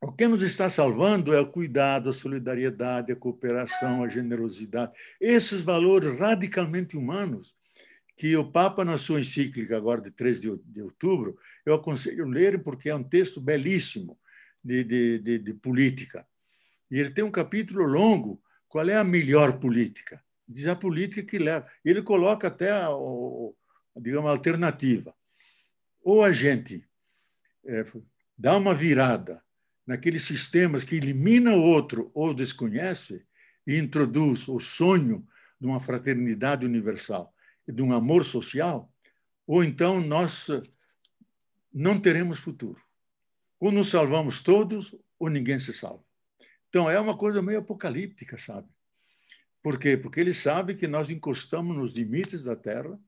o que nos está salvando é o cuidado, a solidariedade, a cooperação, a generosidade. Esses valores radicalmente humanos que o Papa, na sua encíclica, agora de 3 de outubro, eu aconselho ler porque é um texto belíssimo de, de, de, de política. E ele tem um capítulo longo, qual é a melhor política? Diz a política que leva. Ele coloca até a, digamos, a alternativa. Ou a gente é, dá uma virada naqueles sistemas que elimina o outro ou desconhece e introduz o sonho de uma fraternidade universal e de um amor social, ou então nós eh, não teremos futuro. Ou nos salvamos todos, ou ninguém se salva. Então é uma coisa meio apocalíptica, sabe? Por quê? Porque ele sabe que nós encostamos nos limites da Terra.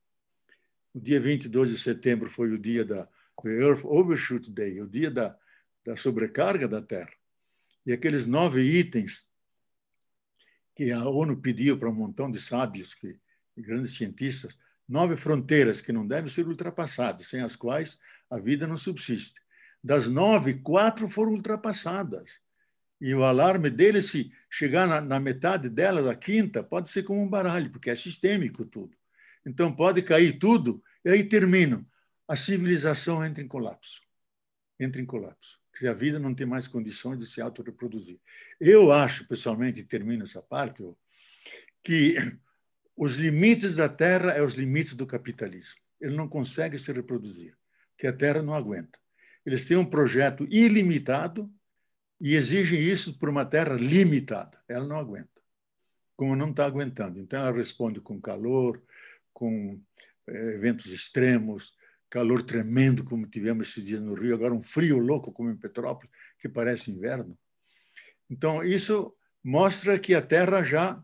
O dia 22 de setembro foi o dia da Earth Overshoot Day, o dia da, da sobrecarga da Terra. E aqueles nove itens que a ONU pediu para um montão de sábios, que, grandes cientistas, nove fronteiras que não devem ser ultrapassadas, sem as quais a vida não subsiste. Das nove, quatro foram ultrapassadas. E o alarme dele, se chegar na, na metade dela, da quinta, pode ser como um baralho, porque é sistêmico tudo. Então pode cair tudo, e aí termina. A civilização entra em colapso. Entra em colapso que a vida não tem mais condições de se autorreproduzir. Eu acho, pessoalmente, termino essa parte, que os limites da Terra é os limites do capitalismo. Ele não consegue se reproduzir, que a Terra não aguenta. Eles têm um projeto ilimitado e exigem isso por uma Terra limitada. Ela não aguenta, como não está aguentando. Então, ela responde com calor, com eh, eventos extremos, calor tremendo como tivemos esses dias no Rio, agora um frio louco como em Petrópolis, que parece inverno. Então, isso mostra que a Terra já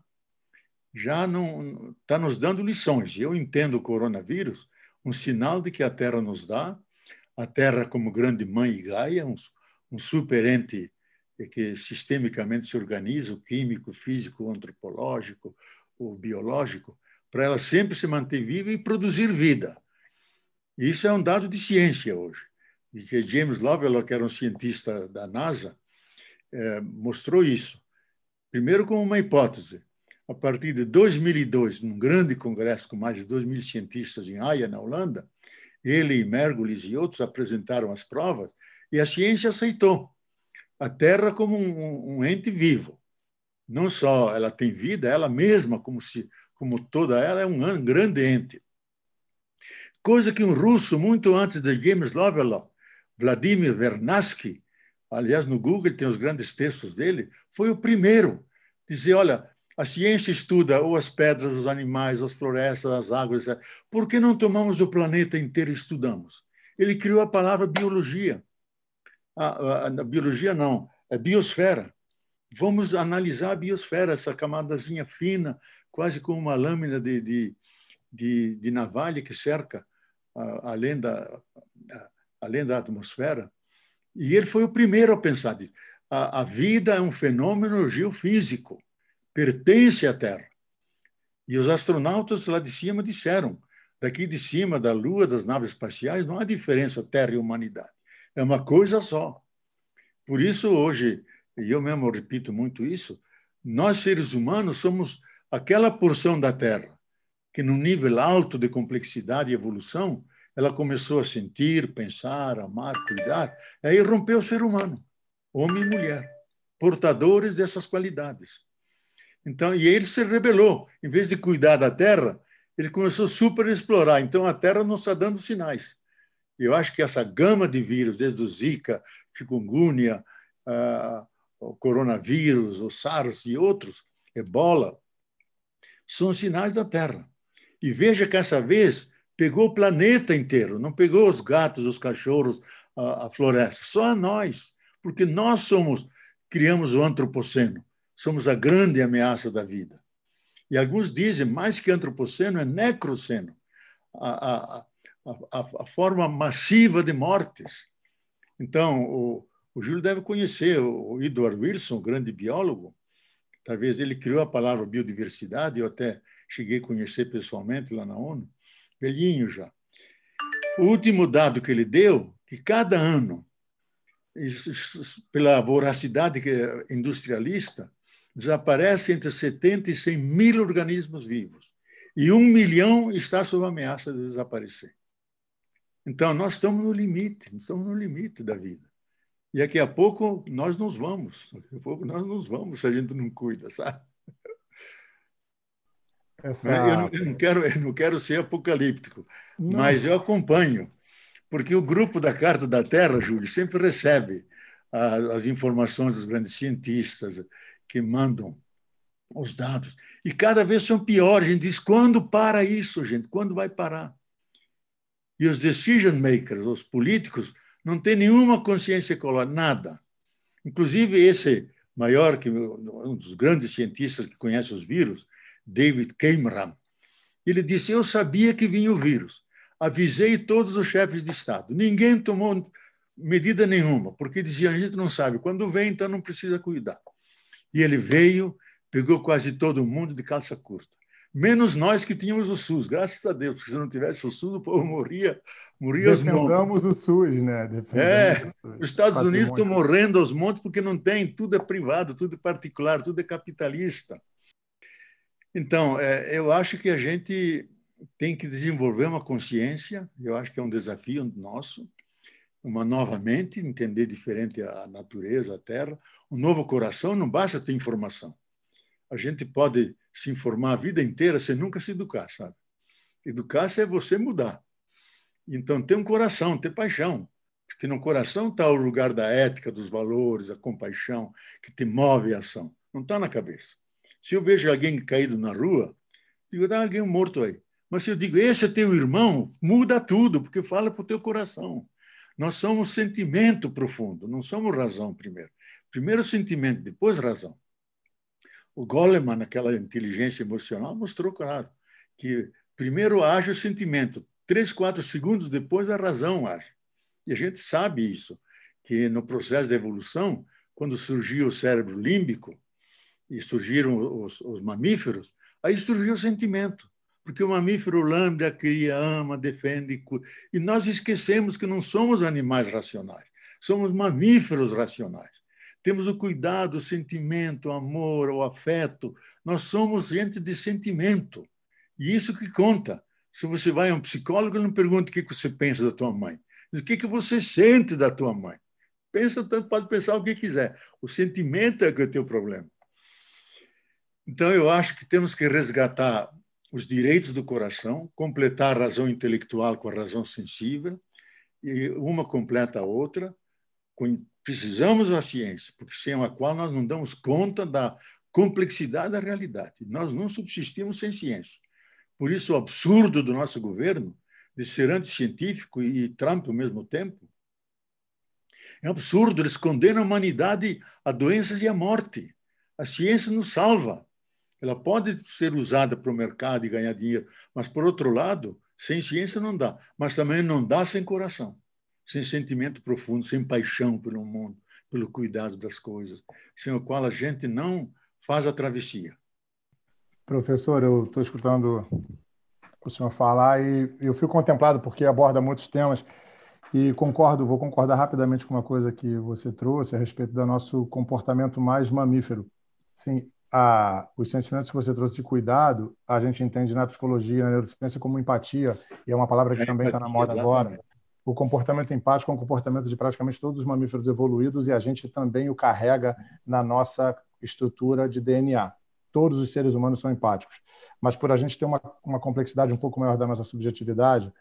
já não está nos dando lições. Eu entendo o coronavírus um sinal de que a Terra nos dá a Terra como grande mãe e Gaia, um, um que sistemicamente se organiza, o químico, físico, o antropológico, o biológico, para ela sempre se manter viva e produzir vida. Isso é um dado de ciência hoje. E que James Lovelock, que era um cientista da NASA, é, mostrou isso. Primeiro, como uma hipótese. A partir de 2002, num grande congresso com mais de 2 mil cientistas em Haia, na Holanda, ele e Mergulis e outros apresentaram as provas e a ciência aceitou a Terra como um, um ente vivo. Não só ela tem vida, ela mesma, como, se, como toda ela, é um grande ente. Coisa que um russo, muito antes de James Lovelock, Vladimir Vernadsky, aliás, no Google tem os grandes textos dele, foi o primeiro a dizer, olha, a ciência estuda ou as pedras, os animais, as florestas, as águas, etc. por que não tomamos o planeta inteiro e estudamos? Ele criou a palavra biologia a, a, a biologia não, é biosfera. Vamos analisar a biosfera, essa camadazinha fina, quase como uma lâmina de, de, de, de navalha que cerca além, da, além da atmosfera. E ele foi o primeiro a pensar disso. A, a vida é um fenômeno geofísico, pertence à Terra. E os astronautas lá de cima disseram: daqui de cima da Lua, das naves espaciais, não há diferença Terra e humanidade. É uma coisa só. Por isso, hoje, e eu mesmo repito muito isso, nós seres humanos somos aquela porção da Terra que, num nível alto de complexidade e evolução, ela começou a sentir, pensar, amar, cuidar, e aí rompeu o ser humano, homem e mulher, portadores dessas qualidades. Então, e ele se rebelou. Em vez de cuidar da Terra, ele começou a super explorar. Então, a Terra não está dando sinais. Eu acho que essa gama de vírus, desde o Zika, chikungunya, uh, o coronavírus, o SARS e outros, ebola, são sinais da Terra. E veja que essa vez pegou o planeta inteiro, não pegou os gatos, os cachorros, a, a floresta, só a nós, porque nós somos, criamos o antropoceno, somos a grande ameaça da vida. E alguns dizem, mais que antropoceno, é necroceno. A, a, a, a, forma massiva de mortes. Então, o, o Júlio deve conhecer o Edward Wilson, grande biólogo. Talvez ele criou a palavra biodiversidade, eu até cheguei a conhecer pessoalmente lá na ONU, velhinho já. O último dado que ele deu, que cada ano, pela voracidade industrialista, desaparece entre 70 e 100 mil organismos vivos. E um milhão está sob ameaça de desaparecer. Então, nós estamos no limite, estamos no limite da vida. E daqui a pouco nós nos vamos, daqui a pouco nós nos vamos se a gente não cuida, sabe? Essa... Eu, não, eu, não, quero, eu não quero ser apocalíptico, não. mas eu acompanho, porque o grupo da Carta da Terra, Júlio, sempre recebe as informações dos grandes cientistas que mandam os dados. E cada vez são piores. A gente diz: quando para isso, gente? Quando vai parar? E os decision makers, os políticos, não têm nenhuma consciência ecológica, nada. Inclusive, esse maior, que um dos grandes cientistas que conhece os vírus, David Cameron, ele disse: Eu sabia que vinha o vírus. Avisei todos os chefes de Estado. Ninguém tomou medida nenhuma, porque dizia: a gente não sabe. Quando vem, então não precisa cuidar. E ele veio, pegou quase todo mundo de calça curta menos nós que tínhamos o SUS, graças a Deus, porque se não tivesse o SUS, o povo morria, morria aos montes. Defendamos o SUS, né? Defendamos é, SUS. os Estados Unidos estão morrendo aos montes porque não tem, tudo é privado, tudo é particular, tudo é capitalista. Então, é, eu acho que a gente tem que desenvolver uma consciência, eu acho que é um desafio nosso, uma nova mente, entender diferente a natureza, a terra, um novo coração, não basta ter informação. A gente pode se informar a vida inteira sem nunca se educar, sabe? Educar-se é você mudar. Então, ter um coração, ter paixão. Porque no coração está o lugar da ética, dos valores, a compaixão, que te move a ação. Não está na cabeça. Se eu vejo alguém caído na rua, digo, está alguém morto aí. Mas se eu digo, esse é teu irmão, muda tudo, porque fala para o teu coração. Nós somos sentimento profundo, não somos razão primeiro. Primeiro sentimento, depois razão. O Goleman, naquela inteligência emocional, mostrou claro que primeiro age o sentimento, três, quatro segundos depois a razão age. E a gente sabe isso, que no processo de evolução, quando surgiu o cérebro límbico e surgiram os, os mamíferos, aí surgiu o sentimento. Porque o mamífero lambda, cria, ama, defende. E nós esquecemos que não somos animais racionais, somos mamíferos racionais. Temos o cuidado, o sentimento, o amor, o afeto. Nós somos gente de sentimento. E isso que conta. Se você vai a um psicólogo, não pergunta o que você pensa da tua mãe. O que você sente da tua mãe. Pensa pode pensar o que quiser. O sentimento é que é o teu problema. Então, eu acho que temos que resgatar os direitos do coração, completar a razão intelectual com a razão sensível, e uma completa a outra. Precisamos da ciência, porque sem a qual nós não damos conta da complexidade da realidade. Nós não subsistimos sem ciência. Por isso, o absurdo do nosso governo de ser anticientífico e Trump ao mesmo tempo é absurdo. Eles condenam a humanidade a doenças e à morte. A ciência nos salva. Ela pode ser usada para o mercado e ganhar dinheiro, mas, por outro lado, sem ciência não dá. Mas também não dá sem coração, sem sentimento profundo, sem paixão pelo mundo, pelo cuidado das coisas, sem o qual a gente não faz a travessia. Professor, eu estou escutando o senhor falar e eu fico contemplado porque aborda muitos temas e concordo, vou concordar rapidamente com uma coisa que você trouxe a respeito do nosso comportamento mais mamífero. Sim, a, os sentimentos que você trouxe de cuidado, a gente entende na psicologia, na neurociência como empatia, e é uma palavra que é, também está na moda agora. O comportamento empático é um comportamento de praticamente todos os mamíferos evoluídos e a gente também o carrega na nossa estrutura de DNA. Todos os seres humanos são empáticos. Mas por a gente ter uma, uma complexidade um pouco maior da nossa subjetividade,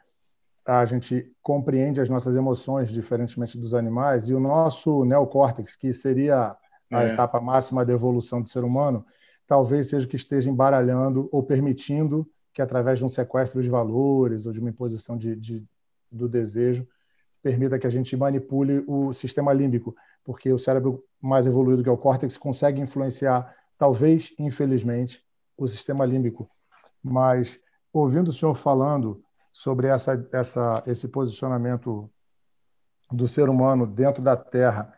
a gente compreende as nossas emoções diferentemente dos animais e o nosso neocórtex, que seria a é. etapa máxima da evolução do ser humano, talvez seja que esteja embaralhando ou permitindo que, através de um sequestro de valores ou de uma imposição de, de, do desejo, permita que a gente manipule o sistema límbico, porque o cérebro mais evoluído, que é o córtex, consegue influenciar, talvez, infelizmente, o sistema límbico. Mas, ouvindo o senhor falando sobre essa, essa, esse posicionamento do ser humano dentro da Terra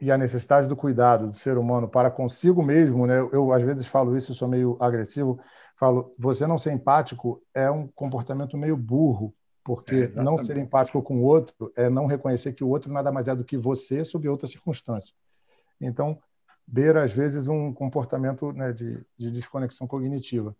e a necessidade do cuidado do ser humano para consigo mesmo, né? Eu às vezes falo isso, eu sou meio agressivo, falo, você não ser empático é um comportamento meio burro, porque é, não ser empático com o outro é não reconhecer que o outro nada mais é do que você sob outra circunstância. Então, beira às vezes um comportamento né, de, de desconexão cognitiva.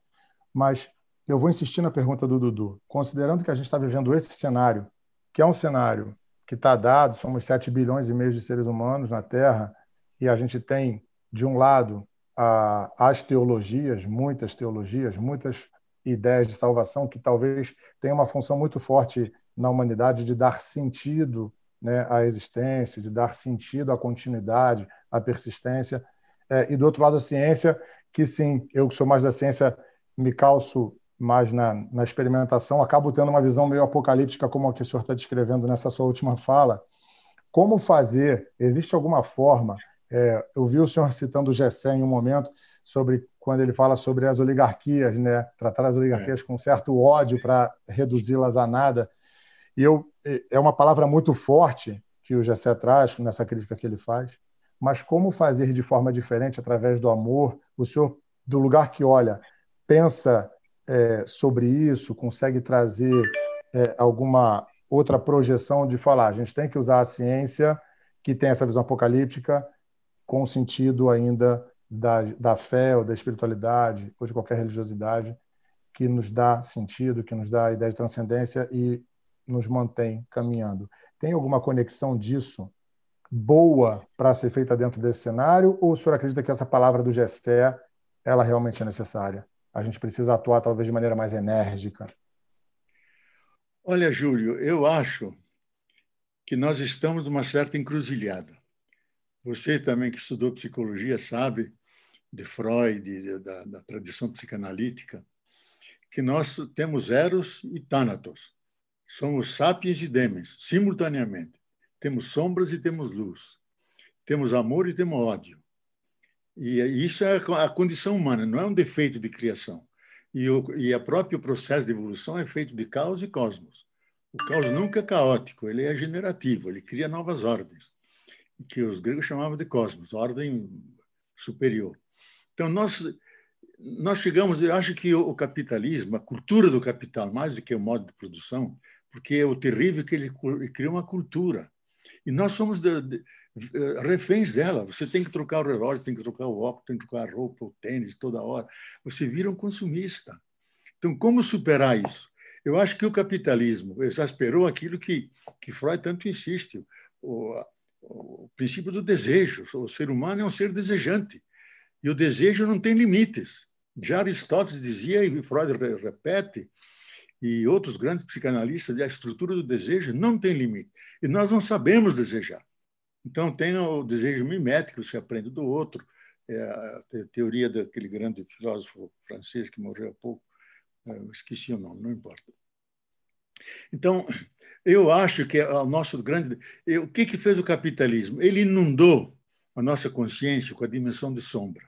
Mas eu vou insistir na pergunta do Dudu. Considerando que a gente está vivendo esse cenário, que é um cenário que está dado, somos 7 bilhões e meio de seres humanos na Terra, e a gente tem, de um lado, a, as teologias, muitas teologias, muitas ideias de salvação que talvez tenham uma função muito forte na humanidade de dar sentido né, à existência, de dar sentido à continuidade, à persistência. É, e do outro lado, a ciência, que sim, eu que sou mais da ciência, me calço mas na, na experimentação acabo tendo uma visão meio apocalíptica, como a que o senhor está descrevendo nessa sua última fala. Como fazer? Existe alguma forma? É, eu vi o senhor citando o Gessé em um momento sobre quando ele fala sobre as oligarquias, né? Tratar as oligarquias é. com certo ódio para reduzi-las a nada. E eu é uma palavra muito forte que o Gessé traz nessa crítica que ele faz. Mas como fazer de forma diferente através do amor? O senhor do lugar que olha pensa é, sobre isso, consegue trazer é, alguma outra projeção de falar, a gente tem que usar a ciência que tem essa visão apocalíptica com sentido ainda da, da fé ou da espiritualidade ou de qualquer religiosidade que nos dá sentido, que nos dá a ideia de transcendência e nos mantém caminhando. Tem alguma conexão disso boa para ser feita dentro desse cenário ou o senhor acredita que essa palavra do Gesté ela realmente é necessária? A gente precisa atuar talvez de maneira mais enérgica? Olha, Júlio, eu acho que nós estamos numa certa encruzilhada. Você também que estudou psicologia sabe de Freud, de, da, da, tradição psicanalítica, que nós temos eros e thanatos. Somos sapiens e demens, simultaneamente. Temos sombras e temos luz. Temos amor e temos ódio. E isso é a condição humana, não é um defeito de criação. E o e a próprio processo de evolução é feito de caos e cosmos. O caos nunca é caótico, ele é generativo, ele cria novas ordens, que os gregos chamavam de cosmos, ordem superior. Então, nós, nós chegamos, eu acho que o capitalismo, a cultura do capital, mais do que o modo de produção, porque é o terrível que ele, cria uma cultura. E nós somos de, de, reféns dela. Você tem que trocar o relógio, tem que trocar o óculos, tem que trocar a roupa, o tênis toda hora. Você vira um consumista. Então, como superar isso? Eu acho que o capitalismo exasperou aquilo que, que Freud tanto insiste, o, o princípio do desejo. O ser humano é um ser desejante. E o desejo não tem limites. Já Aristóteles dizia, e Freud repete, e outros grandes psicanalistas, a estrutura do desejo não tem limite. E nós não sabemos desejar. Então, tem o desejo mimético, você aprende do outro. É a teoria daquele grande filósofo francês que morreu há pouco, é, eu esqueci o nome, não importa. Então, eu acho que o nosso grande. O que, que fez o capitalismo? Ele inundou a nossa consciência com a dimensão de sombra,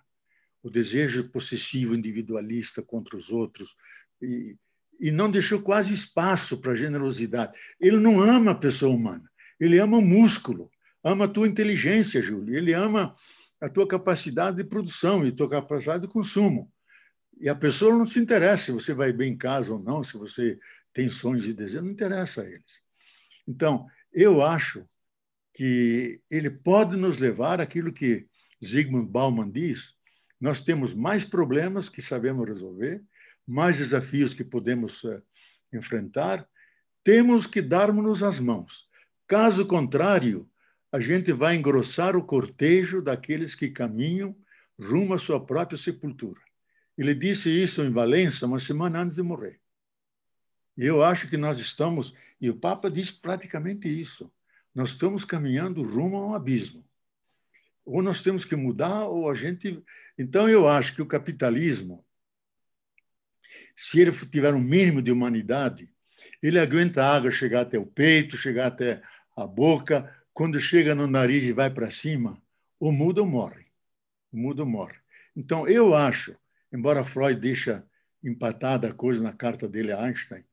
o desejo possessivo, individualista contra os outros, e, e não deixou quase espaço para a generosidade. Ele não ama a pessoa humana, ele ama o músculo, ama a tua inteligência, Júlio, ele ama a tua capacidade de produção e tua capacidade de consumo. E a pessoa não se interessa se você vai bem em casa ou não, se você tem sonhos e desejos, não interessa a eles. Então, eu acho que ele pode nos levar àquilo que Zygmunt Bauman diz: nós temos mais problemas que sabemos resolver, mais desafios que podemos uh, enfrentar, temos que darmos-nos as mãos. Caso contrário, a gente vai engrossar o cortejo daqueles que caminham rumo à sua própria sepultura. Ele disse isso em Valença uma semana antes de morrer. Eu acho que nós estamos, e o Papa diz praticamente isso, nós estamos caminhando rumo a um abismo. Ou nós temos que mudar, ou a gente. Então, eu acho que o capitalismo se ele tiver um mínimo de humanidade, ele aguenta a água chegar até o peito, chegar até a boca. Quando chega no nariz e vai para cima, o mudo morre. O mudo morre. Então, eu acho, embora Freud deixa empatada a coisa na carta dele a Einstein,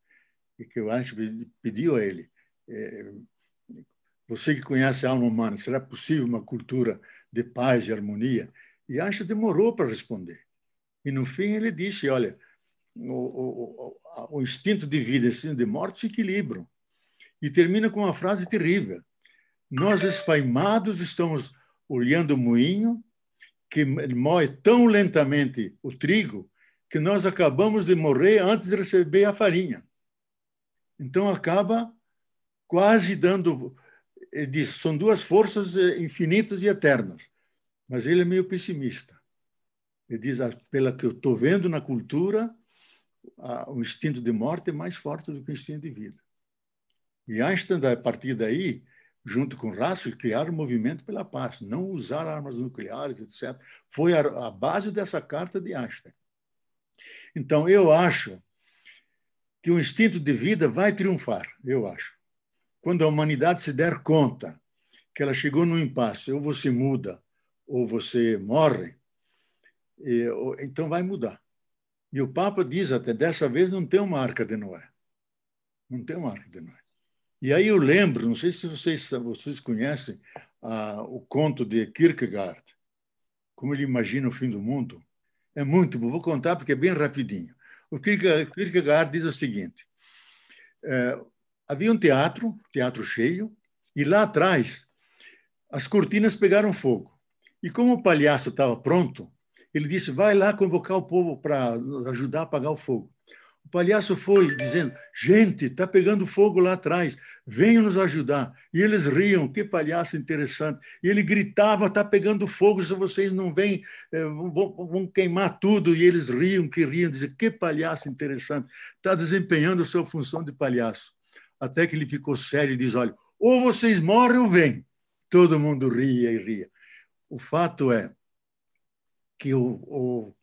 que o Einstein pediu a ele, é, você que conhece a alma humana, será possível uma cultura de paz e harmonia? E Einstein demorou para responder. E, no fim, ele disse, olha, o, o, o, instinto de vida e o instinto de morte se equilibram. E termina com uma frase terrível. Nós, esfaimados, estamos olhando o moinho que moe tão lentamente o trigo que nós acabamos de morrer antes de receber a farinha. Então, acaba quase dando. Ele diz, são duas forças eh, infinitas e eternas. Mas ele é meio pessimista. Ele diz, ah, pela que eu estou vendo na cultura, o instinto de morte é mais forte do que o instinto de vida. E Einstein, a partir daí, junto com Russell, criaram o movimento pela paz, não usar armas nucleares, etc. Foi a, a base dessa carta de Einstein. Então, eu acho que o instinto de vida vai triunfar, eu acho. Quando a humanidade se der conta que ela chegou no impasse, ou você muda ou você morre, então vai mudar. E o Papa diz até, dessa vez não tem uma arca de Noé. Não tem uma arca de Noé. E aí eu lembro, não sei se vocês, vocês conhecem o conto de Kierkegaard, como ele imagina o fim do mundo. É muito bom, vou contar porque é bem rapidinho. O Kierkegaard diz o seguinte, é, havia um teatro, teatro cheio, e lá atrás as cortinas pegaram fogo. E como o palhaço estava pronto, ele disse: vai lá convocar o povo para ajudar a apagar o fogo. O palhaço foi dizendo: gente, está pegando fogo lá atrás, venham nos ajudar. E eles riam, que palhaço interessante. E ele gritava: está pegando fogo, se vocês não vêm, eh, vão, queimar tudo. E eles riam, que riam, diziam: que palhaço interessante, está desempenhando a sua função de palhaço. Até que ele ficou sério e diz: olha, ou vocês morrem ou vêm. Todo mundo ria e ria. O fato é que o, o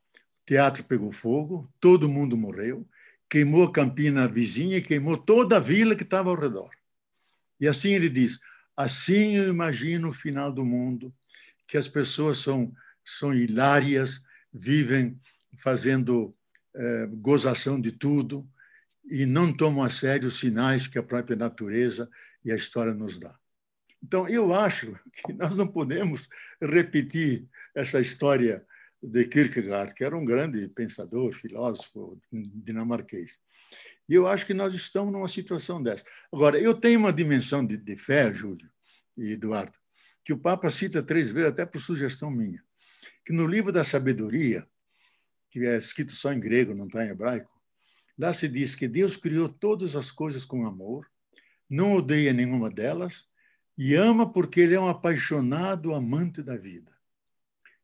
teatro pegou fogo, todo mundo morreu, queimou a campina vizinha e queimou toda a vila que estava ao redor. E assim ele diz: assim eu imagino o final do mundo, que as pessoas são, são hilárias, vivem fazendo eh, gozação de tudo, e não tomam a sério os sinais que a própria natureza e a história nos dá. Então, eu acho que nós não podemos repetir essa história de Kierkegaard, que era um grande pensador, filósofo dinamarquês. E eu acho que nós estamos numa situação dessa. Agora, eu tenho uma dimensão de, de fé, Júlio e Eduardo, que o Papa cita três vezes, até por sugestão minha, que no livro da sabedoria, que é escrito só em grego, não está em hebraico, lá se diz que Deus criou todas as coisas com amor, não odeia nenhuma delas e ama porque ele é um apaixonado amante da vida.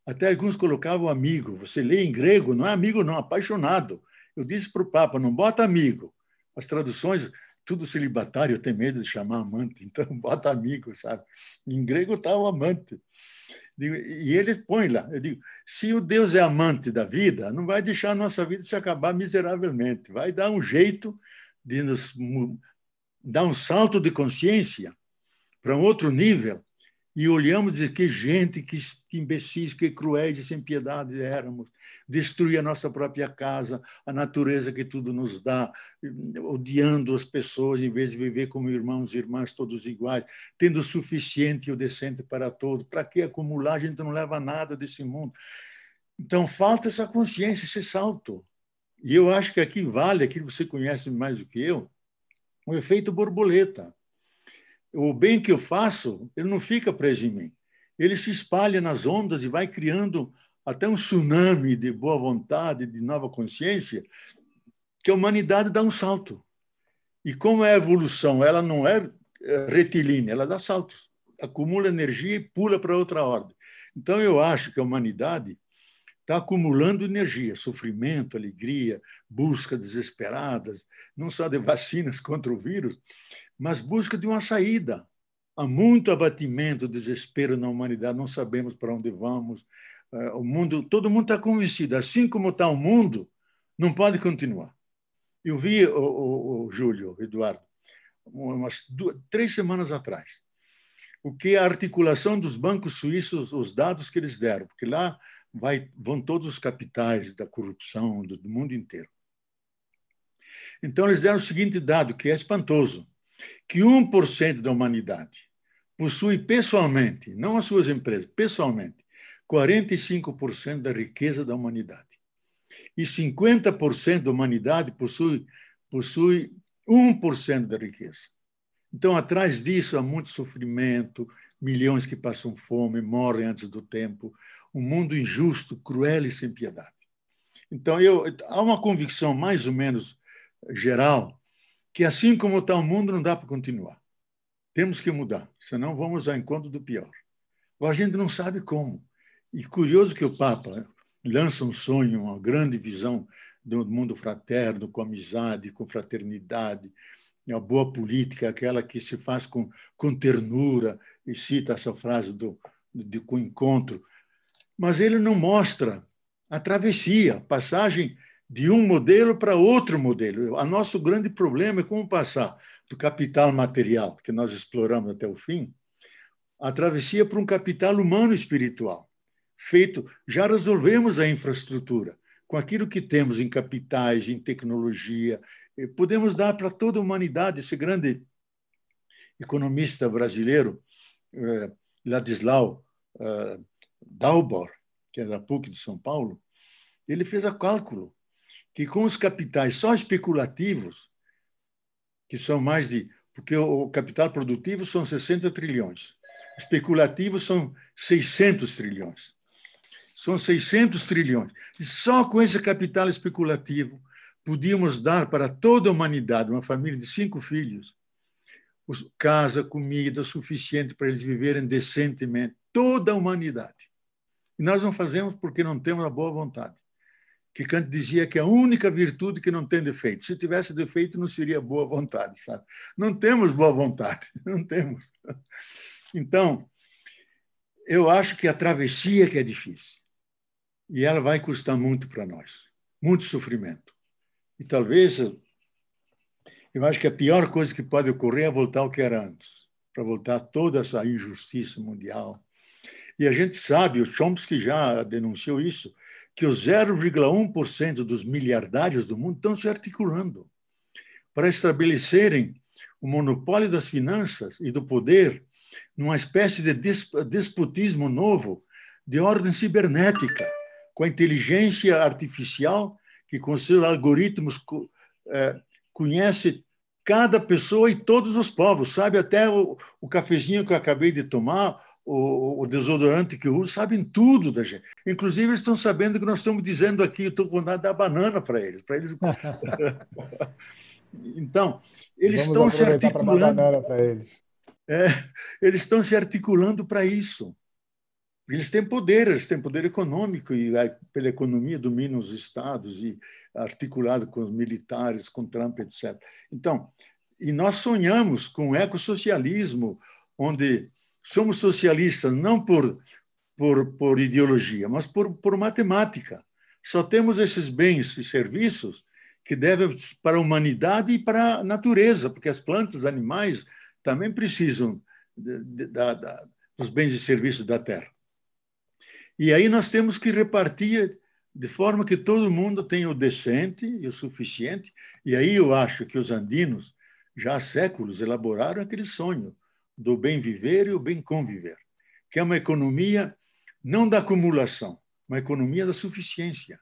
Até alguns colocavam amigo. Você lê em grego, não é amigo, não, apaixonado. Eu disse para o Papa, não bota amigo. As traduções, tudo celibatário tem medo de chamar amante, então bota amigo, sabe? Em grego está o amante. E ele põe lá, eu digo, se o Deus é amante da vida, não vai deixar a nossa vida se acabar miseravelmente, vai dar um jeito de nos dar um salto de consciência para um outro nível e olhamos e que gente, que, que imbecis, que cruéis e sem piedade éramos. Destruir a nossa própria casa, a natureza que tudo nos dá, odiando as pessoas em vez de viver como irmãos e irmãs todos iguais, tendo o suficiente e o decente para todos. Para que acumular? A gente não leva nada desse mundo. Então, falta essa consciência, esse salto. E eu acho que aqui vale, aqui você conhece mais do que eu, o efeito borboleta o bem que eu faço, ele não fica preso em mim. Ele se espalha nas ondas e vai criando até um tsunami de boa vontade, de nova consciência, que a humanidade dá um salto. E como é a evolução? Ela não é, é retilínea, ela dá saltos, acumula energia e pula para outra ordem. Então, eu acho que a humanidade está acumulando energia, sofrimento, alegria, busca desesperadas, não só de vacinas contra o vírus, mas busca de uma saída. Há muito abatimento, desespero na humanidade, não sabemos para onde vamos. Eh, o mundo, todo mundo está convencido, assim como está o mundo, não pode continuar. Eu vi o, o, o Júlio, Eduardo, umas duas, três semanas atrás, o que é a articulação dos bancos suíços, os dados que eles deram, porque lá vai, vão todos os capitais da corrupção do, do mundo inteiro. Então, eles deram o seguinte dado, que é espantoso que 1% da humanidade possui pessoalmente, não as suas empresas, pessoalmente, 45% da riqueza da humanidade. E 50% da humanidade possui, possui 1% da riqueza. Então, atrás disso há muito sofrimento, milhões que passam fome, morrem antes do tempo, um mundo injusto, cruel e sem piedade. Então, eu, há uma convicção mais ou menos geral que assim como está o mundo, não dá para continuar. Temos que mudar, senão vamos ao encontro do pior. A gente não sabe como. E curioso que o Papa lança um sonho, uma grande visão do mundo fraterno, com amizade, com fraternidade, a boa política, aquela que se faz com, com ternura, e cita essa frase do, do, do encontro. Mas ele não mostra a travessia, passagem de um modelo para outro modelo. O nosso grande problema é como passar do capital material, que nós exploramos até o fim, a travessia para um capital humano espiritual. Feito, já resolvemos a infraestrutura. Com aquilo que temos em capitais, em tecnologia, podemos dar para toda a humanidade. Esse grande economista brasileiro, eh, Ladislau eh, Dalbor, que é da PUC de São Paulo, ele fez a cálculo que com os capitais só especulativos, que são mais de. Porque o capital produtivo são 60 trilhões, especulativos são 600 trilhões. São 600 trilhões. E só com esse capital especulativo podíamos dar para toda a humanidade, uma família de cinco filhos, casa, comida suficiente para eles viverem decentemente, toda a humanidade. E nós não fazemos porque não temos a boa vontade que Kant dizia que é a única virtude que não tem defeito. Se tivesse defeito, não seria boa vontade, sabe? Não temos boa vontade, não temos. Então, eu acho que a travessia que é difícil. E ela vai custar muito para nós, muito sofrimento. E talvez eu acho que a pior coisa que pode ocorrer é voltar ao que era antes, para voltar toda essa injustiça mundial. E a gente sabe, o Chomsky já denunciou isso, que os 0,1% dos miliardários do mundo estão se articulando. para estabelecerem o monopólio das finanças e do poder numa espécie de despotismo novo de ordem cibernética, com a inteligência artificial que, com seus algoritmos, é, conhece cada pessoa e todos os povos, sabe até o, o cafezinho que eu acabei de tomar, o, o, desodorante que eu uso, sabem tudo da gente. Inclusive, eles estão sabendo que nós estamos dizendo aqui, eu estou com de dar banana para eles. Para eles... então, eles Vamos estão se articulando. Para eles. É, eles estão se articulando para isso. Eles têm poder, eles têm poder econômico e pela economia dominam os estados e articulado com os militares, com Trump, etc. Então, e nós sonhamos com um ecossocialismo onde somos socialistas não por por, por ideologia, mas por, por matemática. Só temos esses bens e serviços que devem para a humanidade e para a natureza, porque as plantas, animais também precisam de, de, de, dos bens e serviços da terra. E aí nós temos que repartir de forma que todo mundo tenha o decente e o suficiente. E aí eu acho que os andinos, já há séculos, elaboraram aquele sonho do bem viver e o bem conviver, que é uma economia não da acumulação, uma economia da suficiência.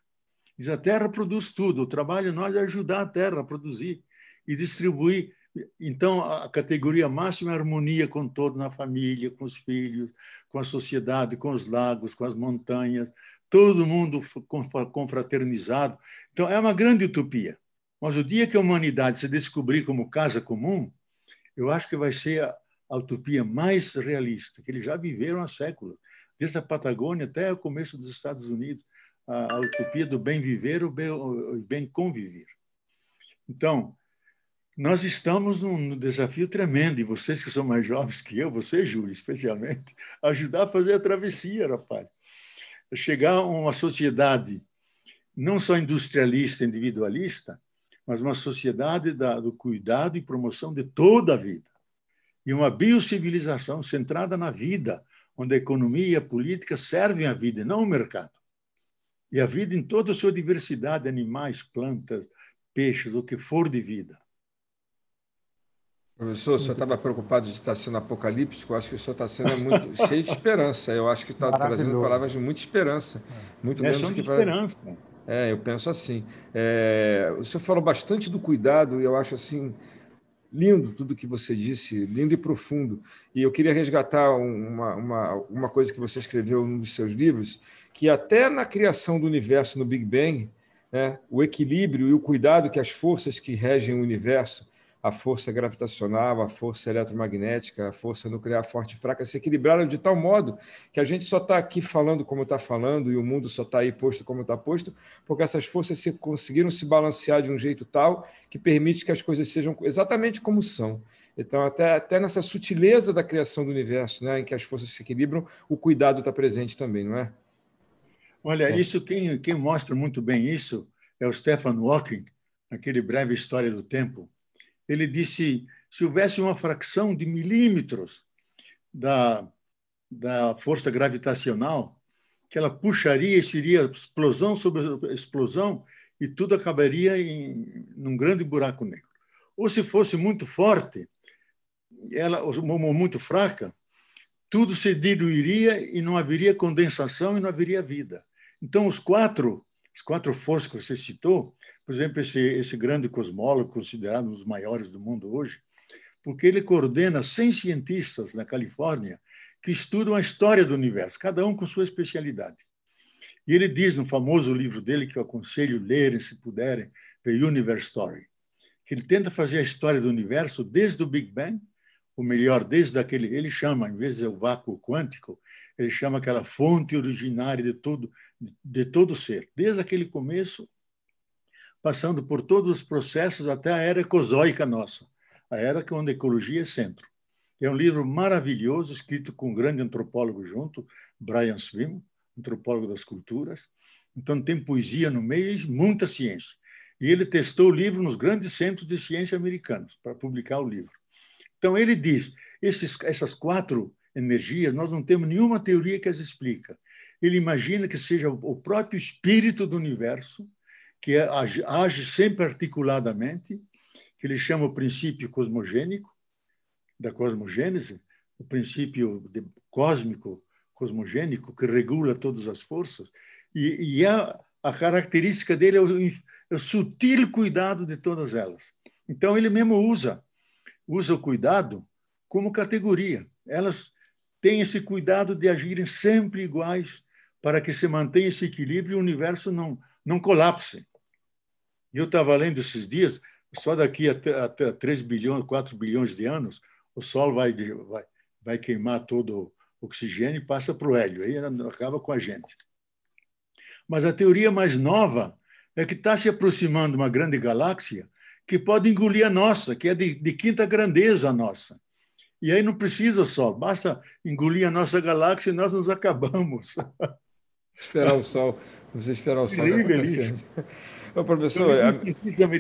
Diz a terra produz tudo, o trabalho nós é ajudar a terra a produzir e distribuir então, a categoria máxima é a harmonia com todo, na família, com os filhos, com a sociedade, com os lagos, com as montanhas, todo mundo confraternizado. Então, é uma grande utopia. Mas o dia que a humanidade se descobrir como casa comum, eu acho que vai ser a, a utopia mais realista, que eles já viveram há séculos, desde a Patagônia até o começo dos Estados Unidos, a, a utopia do bem viver, o bem, bem conviver. Então, nós estamos num desafio tremendo, e vocês que são mais jovens que eu, você, Júlio, especialmente, ajudar a fazer a travessia, rapaz. Chegar a uma sociedade não só industrialista, individualista, mas uma sociedade da, do cuidado e promoção de toda a vida. E uma biocivilização centrada na vida, onde a economia e a política servem à vida não o mercado. E a vida em toda a sua diversidade, animais, plantas, peixes, o que for de vida. Professor, o senhor estava preocupado de estar sendo apocalíptico? Eu acho que o senhor está sendo muito cheio de esperança. Eu acho que está trazendo palavras de muita esperança. Muito é, menos que para... esperança. É, eu penso assim. É, o senhor falou bastante do cuidado e eu acho assim lindo tudo que você disse, lindo e profundo. E eu queria resgatar uma, uma, uma coisa que você escreveu num dos seus livros, que até na criação do universo no Big Bang, né, o equilíbrio e o cuidado que as forças que regem o universo a força gravitacional, a força eletromagnética, a força nuclear forte e fraca se equilibraram de tal modo que a gente só está aqui falando como está falando e o mundo só está aí posto como está posto, porque essas forças se, conseguiram se balancear de um jeito tal que permite que as coisas sejam exatamente como são. Então, até, até nessa sutileza da criação do universo, né, em que as forças se equilibram, o cuidado está presente também, não é? Olha, é. isso quem, quem mostra muito bem isso é o Stephen Hawking, naquele breve História do Tempo, ele disse: se houvesse uma fração de milímetros da, da força gravitacional, que ela puxaria e seria explosão sobre explosão e tudo acabaria em num grande buraco negro. Ou se fosse muito forte, ela ou muito fraca, tudo se diluiria e não haveria condensação e não haveria vida. Então os quatro, as quatro forças que você citou, por exemplo, esse, esse grande cosmólogo, considerado um dos maiores do mundo hoje, porque ele coordena 100 cientistas na Califórnia que estudam a história do universo, cada um com sua especialidade. E ele diz no famoso livro dele, que eu aconselho lerem, se puderem, The Universe Story, que ele tenta fazer a história do universo desde o Big Bang, ou melhor, desde aquele, ele chama, em vez de o vácuo quântico, ele chama aquela fonte originária de todo, de, de todo ser, desde aquele começo passando por todos os processos até a era ecozoica nossa, a era que onde a ecologia é centro. É um livro maravilhoso, escrito com um grande antropólogo junto, Brian Swim, antropólogo das culturas. Então tem poesia no meio e muita ciência. E ele testou o livro nos grandes centros de ciência americanos para publicar o livro. Então ele diz, esses, essas quatro energias, nós não temos nenhuma teoria que as explica. Ele imagina que seja o próprio espírito do universo que é, age, age sempre articuladamente, que ele chama o princípio cosmogênico, da cosmogênese, o princípio cósmico cosmogênico que regula todas as forças, e, e a, a característica dele é o, é o sutil cuidado de todas elas. Então, ele mesmo usa, usa o cuidado como categoria. Elas têm esse cuidado de agirem sempre iguais para que se mantenha esse equilíbrio e o universo não, não colapse. Eu estava lendo esses dias, só daqui a, a 3 bilhões, 4 bilhões de anos, o Sol vai, vai, vai queimar todo o oxigênio e passa para o hélio, aí acaba com a gente. Mas a teoria mais nova é que está se aproximando uma grande galáxia que pode engolir a nossa, que é de, de quinta grandeza a nossa. E aí não precisa o Sol, basta engolir a nossa galáxia e nós nos acabamos. Esperar o Sol, vamos esperar o Sol acontecer. Ô, professor,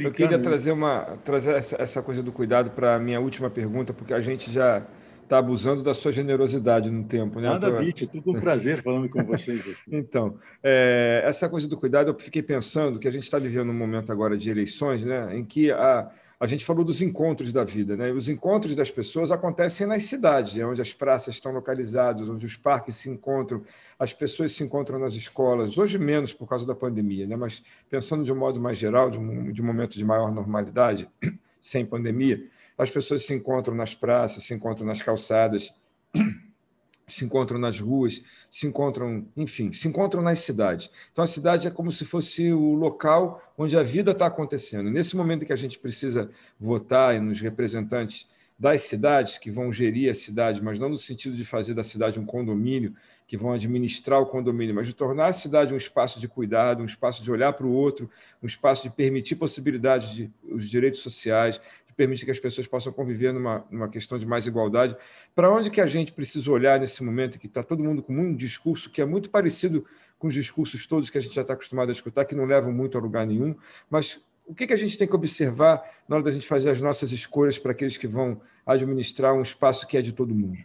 eu queria trazer, uma, trazer essa coisa do cuidado para a minha última pergunta, porque a gente já está abusando da sua generosidade no tempo. Né? Nada, Bitch, é tudo um prazer falando com vocês. Então, é, essa coisa do cuidado, eu fiquei pensando que a gente está vivendo um momento agora de eleições, né, em que a, a gente falou dos encontros da vida. Né? Os encontros das pessoas acontecem nas cidades, é onde as praças estão localizadas, onde os parques se encontram, as pessoas se encontram nas escolas, hoje menos por causa da pandemia, né? mas pensando de um modo mais geral, de um, de um momento de maior normalidade, sem pandemia, as pessoas se encontram nas praças, se encontram nas calçadas, se encontram nas ruas, se encontram, enfim, se encontram nas cidades. Então, a cidade é como se fosse o local onde a vida está acontecendo. Nesse momento que a gente precisa votar nos representantes das cidades que vão gerir a cidade, mas não no sentido de fazer da cidade um condomínio, que vão administrar o condomínio, mas de tornar a cidade um espaço de cuidado, um espaço de olhar para o outro, um espaço de permitir possibilidades de os direitos sociais, permite que as pessoas possam conviver numa, numa questão de mais igualdade. Para onde que a gente precisa olhar nesse momento que está todo mundo com um discurso que é muito parecido com os discursos todos que a gente já está acostumado a escutar, que não levam muito a lugar nenhum, mas o que, que a gente tem que observar na hora da gente fazer as nossas escolhas para aqueles que vão administrar um espaço que é de todo mundo?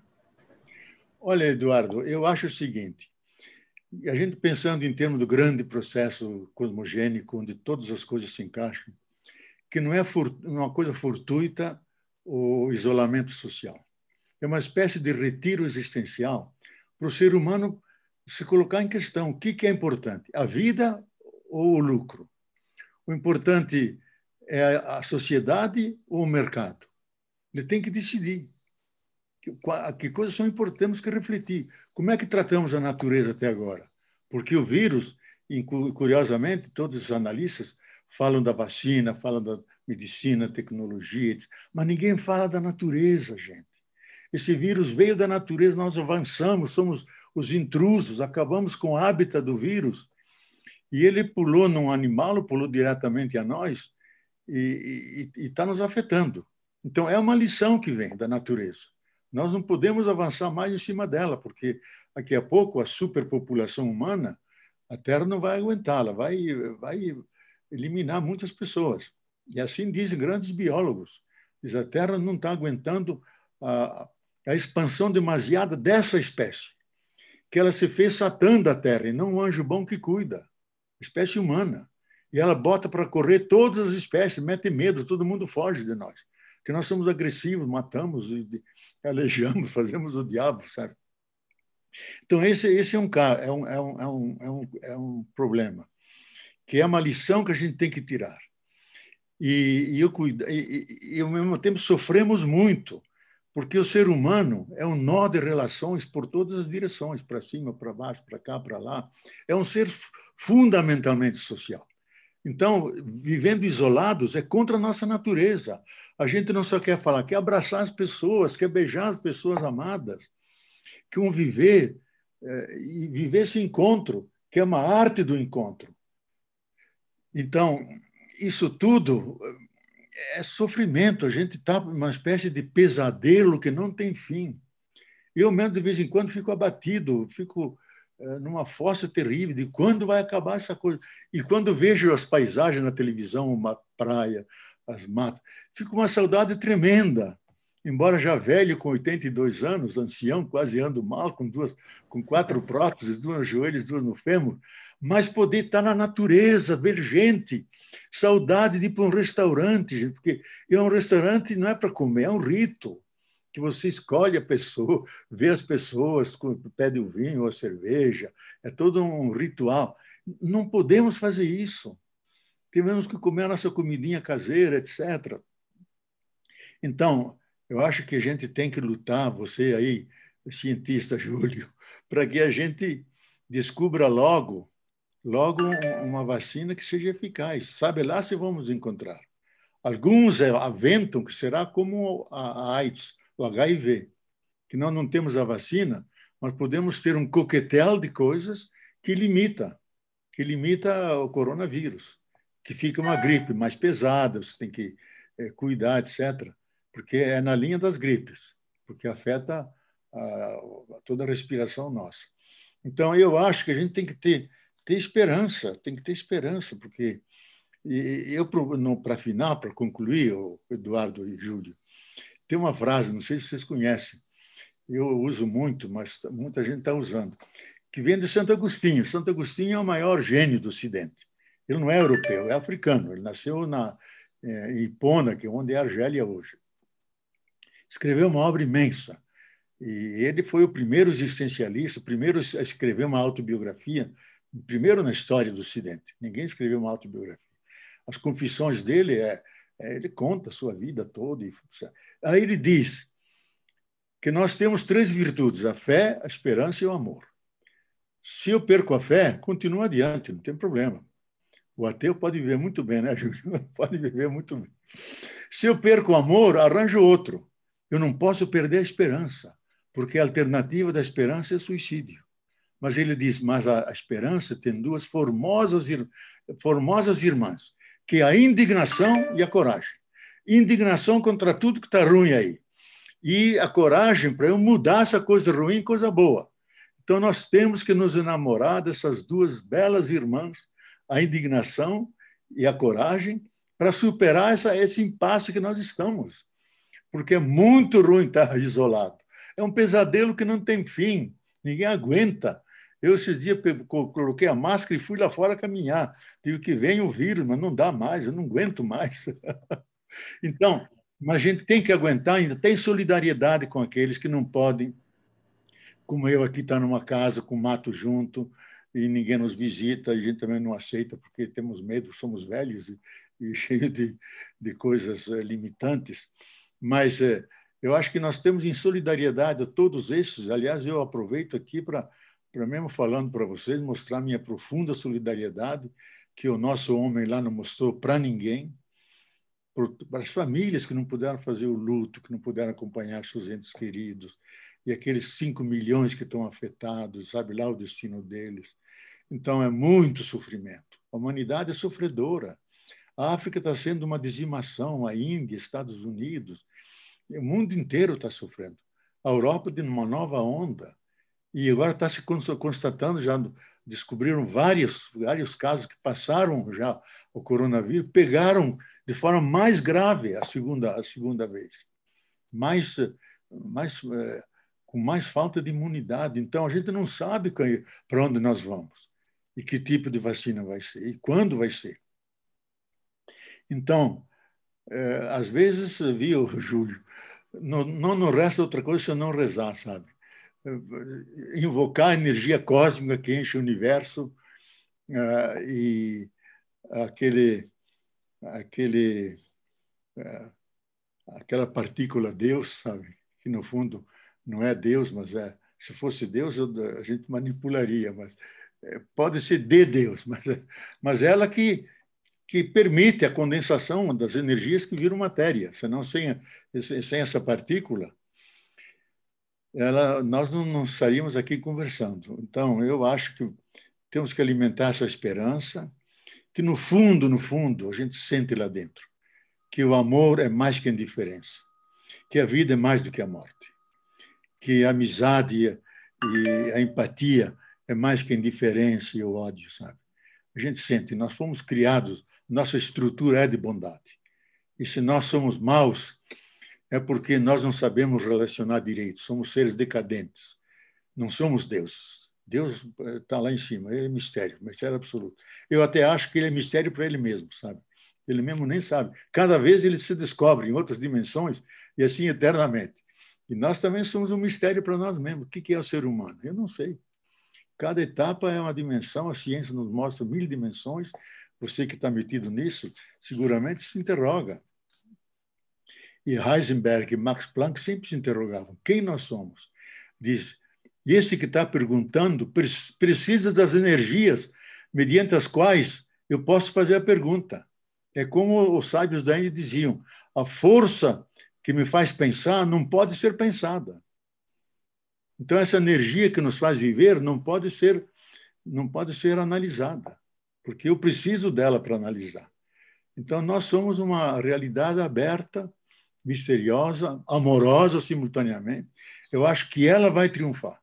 Olha, Eduardo, eu acho o seguinte: a gente pensando em termos do grande processo cosmogênico, onde todas as coisas se encaixam, que não é uma coisa fortuita o isolamento social. É uma espécie de retiro existencial para o ser humano se colocar em questão o que é importante, a vida ou o lucro. O importante é a sociedade ou o mercado. Ele tem que decidir que coisas são importantes, temos que refletir. Como é que tratamos a natureza até agora? Porque o vírus, curiosamente, todos os analistas falam da vacina, falam da medicina, tecnologia, mas ninguém fala da natureza, gente. Esse vírus veio da natureza, nós avançamos, somos os intrusos, acabamos com o hábitat do vírus. E ele pulou num animal, pulou diretamente a nós e está nos afetando. Então, é uma lição que vem da natureza. Nós não podemos avançar mais em cima dela, porque daqui a pouco a superpopulação humana, a Terra não vai aguentá-la, vai, vai eliminar muitas pessoas. E assim dizem grandes biólogos. Diz, a Terra não está aguentando a, a expansão demasiada dessa espécie, que ela se fez satã da Terra e não um anjo bom que cuida, espécie humana. E ela bota para correr todas as espécies, mete medo, todo mundo foge de nós. Porque nós somos agressivos, matamos, alejamos, fazemos o diabo, sabe? Então, esse, esse é, é, um, é, um, é, um, é, um, é um problema que é uma lição que a gente tem que tirar. E, e, eu, e, e, ao mesmo tempo sofremos muito, porque o ser humano é um nó de relações por todas as direções, para cima, para baixo, para cá, para lá. É um ser fundamentalmente social. Então, vivendo isolados é contra a nossa natureza. A gente não só quer falar, quer abraçar as pessoas, quer beijar as pessoas amadas, que um viver é, e viver esse encontro, que é uma arte do encontro. Então, isso tudo é sofrimento, a gente está numa espécie de pesadelo que não tem fim. Eu mesmo, de vez em quando, fico abatido, fico é, numa fossa terrível de quando vai acabar essa coisa. E quando vejo as paisagens na televisão, uma praia, as matas, fico uma saudade tremenda. Embora já velho, com 82 anos, ancião, quase ando mal, com duas, com quatro próteses, duas nos joelhos, duas no fêmur, mas poder estar na natureza, ver gente, saudade de ir para um restaurante, gente, porque é um restaurante não é para comer, é um rito que você escolhe a pessoa, vê as pessoas, pede o vinho ou a cerveja, é todo um ritual. Não podemos fazer isso. Temos que comer a nossa comidinha caseira, etc. Então, eu acho que a gente tem que lutar, você aí, cientista Júlio, para que a gente descubra logo, logo uma vacina que seja eficaz. Sabe lá se vamos encontrar. Alguns aventam que será como a AIDS, o HIV, que nós não temos a vacina, mas podemos ter um coquetel de coisas que limita, que limita o coronavírus, que fica uma gripe mais pesada, você tem que é, cuidar, etc porque é na linha das gripes, porque afeta a, toda a respiração nossa. Então, eu acho que a gente tem que ter, ter esperança, tem que ter esperança, porque eu, para final, para concluir, Eduardo e Júlio, tem uma frase, não sei se vocês conhecem, eu uso muito, mas muita gente está usando, que vem de Santo Agostinho. Santo Agostinho é o maior gênio do Ocidente. Ele não é europeu, é africano. Ele nasceu na, é, em Ipona, que é onde é a Argélia hoje escreveu uma obra imensa. E ele foi o primeiro existencialista, o primeiro a escrever uma autobiografia, primeiro na história do Ocidente. Ninguém escreveu uma autobiografia. As confissões dele é, é ele conta a sua vida toda. E, aí ele diz que nós temos três virtudes: a fé, a esperança e o amor. Se eu perco a fé, continuo adiante, não tem problema. O ateu pode viver muito bem, né, Júlio? Pode viver muito bem. Se eu perco o amor, arranjo outro. Eu não posso perder a esperança, porque a alternativa da esperança é suicídio. Mas ele diz: mas a, esperança tem duas formosas, formosas irmãs, que é a indignação e a coragem. Indignação contra tudo que está ruim aí. E a coragem para eu mudar essa coisa ruim em coisa boa. Então nós temos que nos enamorar dessas duas belas irmãs, a indignação e a coragem, para superar essa, esse impasse que nós estamos porque é muito ruim estar isolado. É um pesadelo que não tem fim, ninguém aguenta. Eu, esses dias, coloquei a máscara e fui lá fora caminhar. Digo que vem o vírus, mas não dá mais, eu não aguento mais. então, mas a gente tem que aguentar, ainda tem solidariedade com aqueles que não podem, como eu aqui estar tá numa casa com mato junto e ninguém nos visita, a gente também não aceita porque temos medo, somos velhos e, e cheios de, de coisas eh, limitantes. Mas é, eu acho que nós temos em solidariedade a todos esses. Aliás, eu aproveito aqui para, para mesmo falando para vocês, mostrar minha profunda solidariedade que o nosso homem lá não mostrou para ninguém, para as famílias que não puderam fazer o luto, que não puderam acompanhar seus entes queridos, e aqueles 5 milhões que estão afetados, sabe lá o destino deles. Então, é muito sofrimento. A humanidade é sofredora. A África está sendo uma dizimação, a Índia, Estados Unidos, o mundo inteiro está sofrendo. A Europa de uma nova onda. E agora está se constatando, já descobriram vários, vários casos que passaram já o coronavírus, pegaram de forma mais grave a segunda, a segunda vez. Mais, mais, é, com mais falta de imunidade. Então, a gente não sabe para onde nós vamos e que tipo de vacina vai ser e quando vai ser. Então, é, às vezes, viu, Júlio, não, não nos resta outra coisa senão rezar, sabe? Invocar a energia cósmica que enche o universo é, e aquele, aquele, é, aquela partícula Deus, sabe? Que no fundo não é Deus, mas é. Se fosse Deus, a gente manipularia, mas pode ser de Deus, mas, mas ela que que permite a condensação das energias que viram matéria. Senão, sem, sem essa partícula, ela, nós não, não estaríamos aqui conversando. Então, eu acho que temos que alimentar essa esperança, que no fundo, no fundo, a gente sente lá dentro que o amor é mais que indiferença, que a vida é mais do que a morte, que a amizade e a empatia é mais que indiferença e o ódio, sabe? A gente sente, nós fomos criados nossa estrutura é de bondade. E se nós somos maus, é porque nós não sabemos relacionar direito, somos seres decadentes, não somos deuses. Deus está lá em cima, ele é mistério, mistério absoluto. Eu até acho que ele é mistério para ele mesmo, sabe? Ele mesmo nem sabe. Cada vez ele se descobre em outras dimensões e assim eternamente. E nós também somos um mistério para nós mesmos. O que é o ser humano? Eu não sei. Cada etapa é uma dimensão, a ciência nos mostra mil dimensões. Você que está metido nisso, seguramente se interroga. E Heisenberg e Max Planck sempre se interrogavam: quem nós somos? Diz, e esse que está perguntando precisa das energias mediante as quais eu posso fazer a pergunta. É como os sábios da Índia diziam: a força que me faz pensar não pode ser pensada. Então essa energia que nos faz viver não pode ser não pode ser analisada, porque eu preciso dela para analisar. Então nós somos uma realidade aberta, misteriosa, amorosa simultaneamente. Eu acho que ela vai triunfar,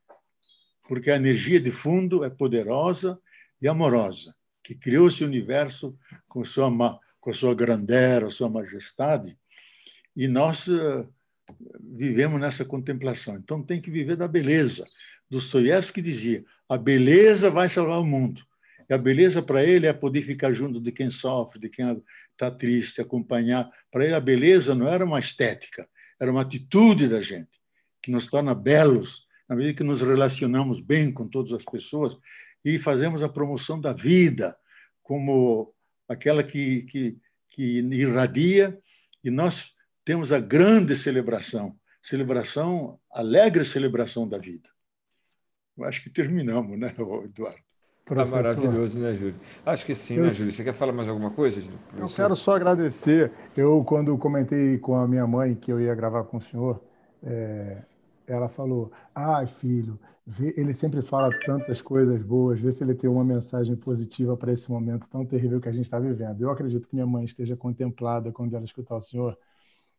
porque a energia de fundo é poderosa e amorosa, que criou esse universo com sua com sua grandeza, sua majestade, e nós uh, vivemos nessa contemplação. Então tem que viver da beleza. Dostoiévski dizia: a beleza vai salvar o mundo. E a beleza para ele é poder ficar junto de quem sofre, de quem está triste, acompanhar. Para ele a beleza não era uma estética, era uma atitude da gente que nos torna belos na medida que nos relacionamos bem com todas as pessoas e fazemos a promoção da vida como aquela que, que, que irradia e nós temos a grande celebração, celebração, alegre celebração da vida. Eu acho que terminamos, né, Eduardo? Tá maravilhoso, né, Júlio? Acho que sim, né, eu... né, Júlio? Você quer falar mais alguma coisa? Júlio? Eu quero só agradecer. Eu, quando comentei com a minha mãe que eu ia gravar com o senhor, é... ela falou: Ah, filho, ele sempre fala tantas coisas boas, vê se ele tem uma mensagem positiva para esse momento tão terrível que a gente está vivendo. Eu acredito que minha mãe esteja contemplada quando ela escutar o senhor,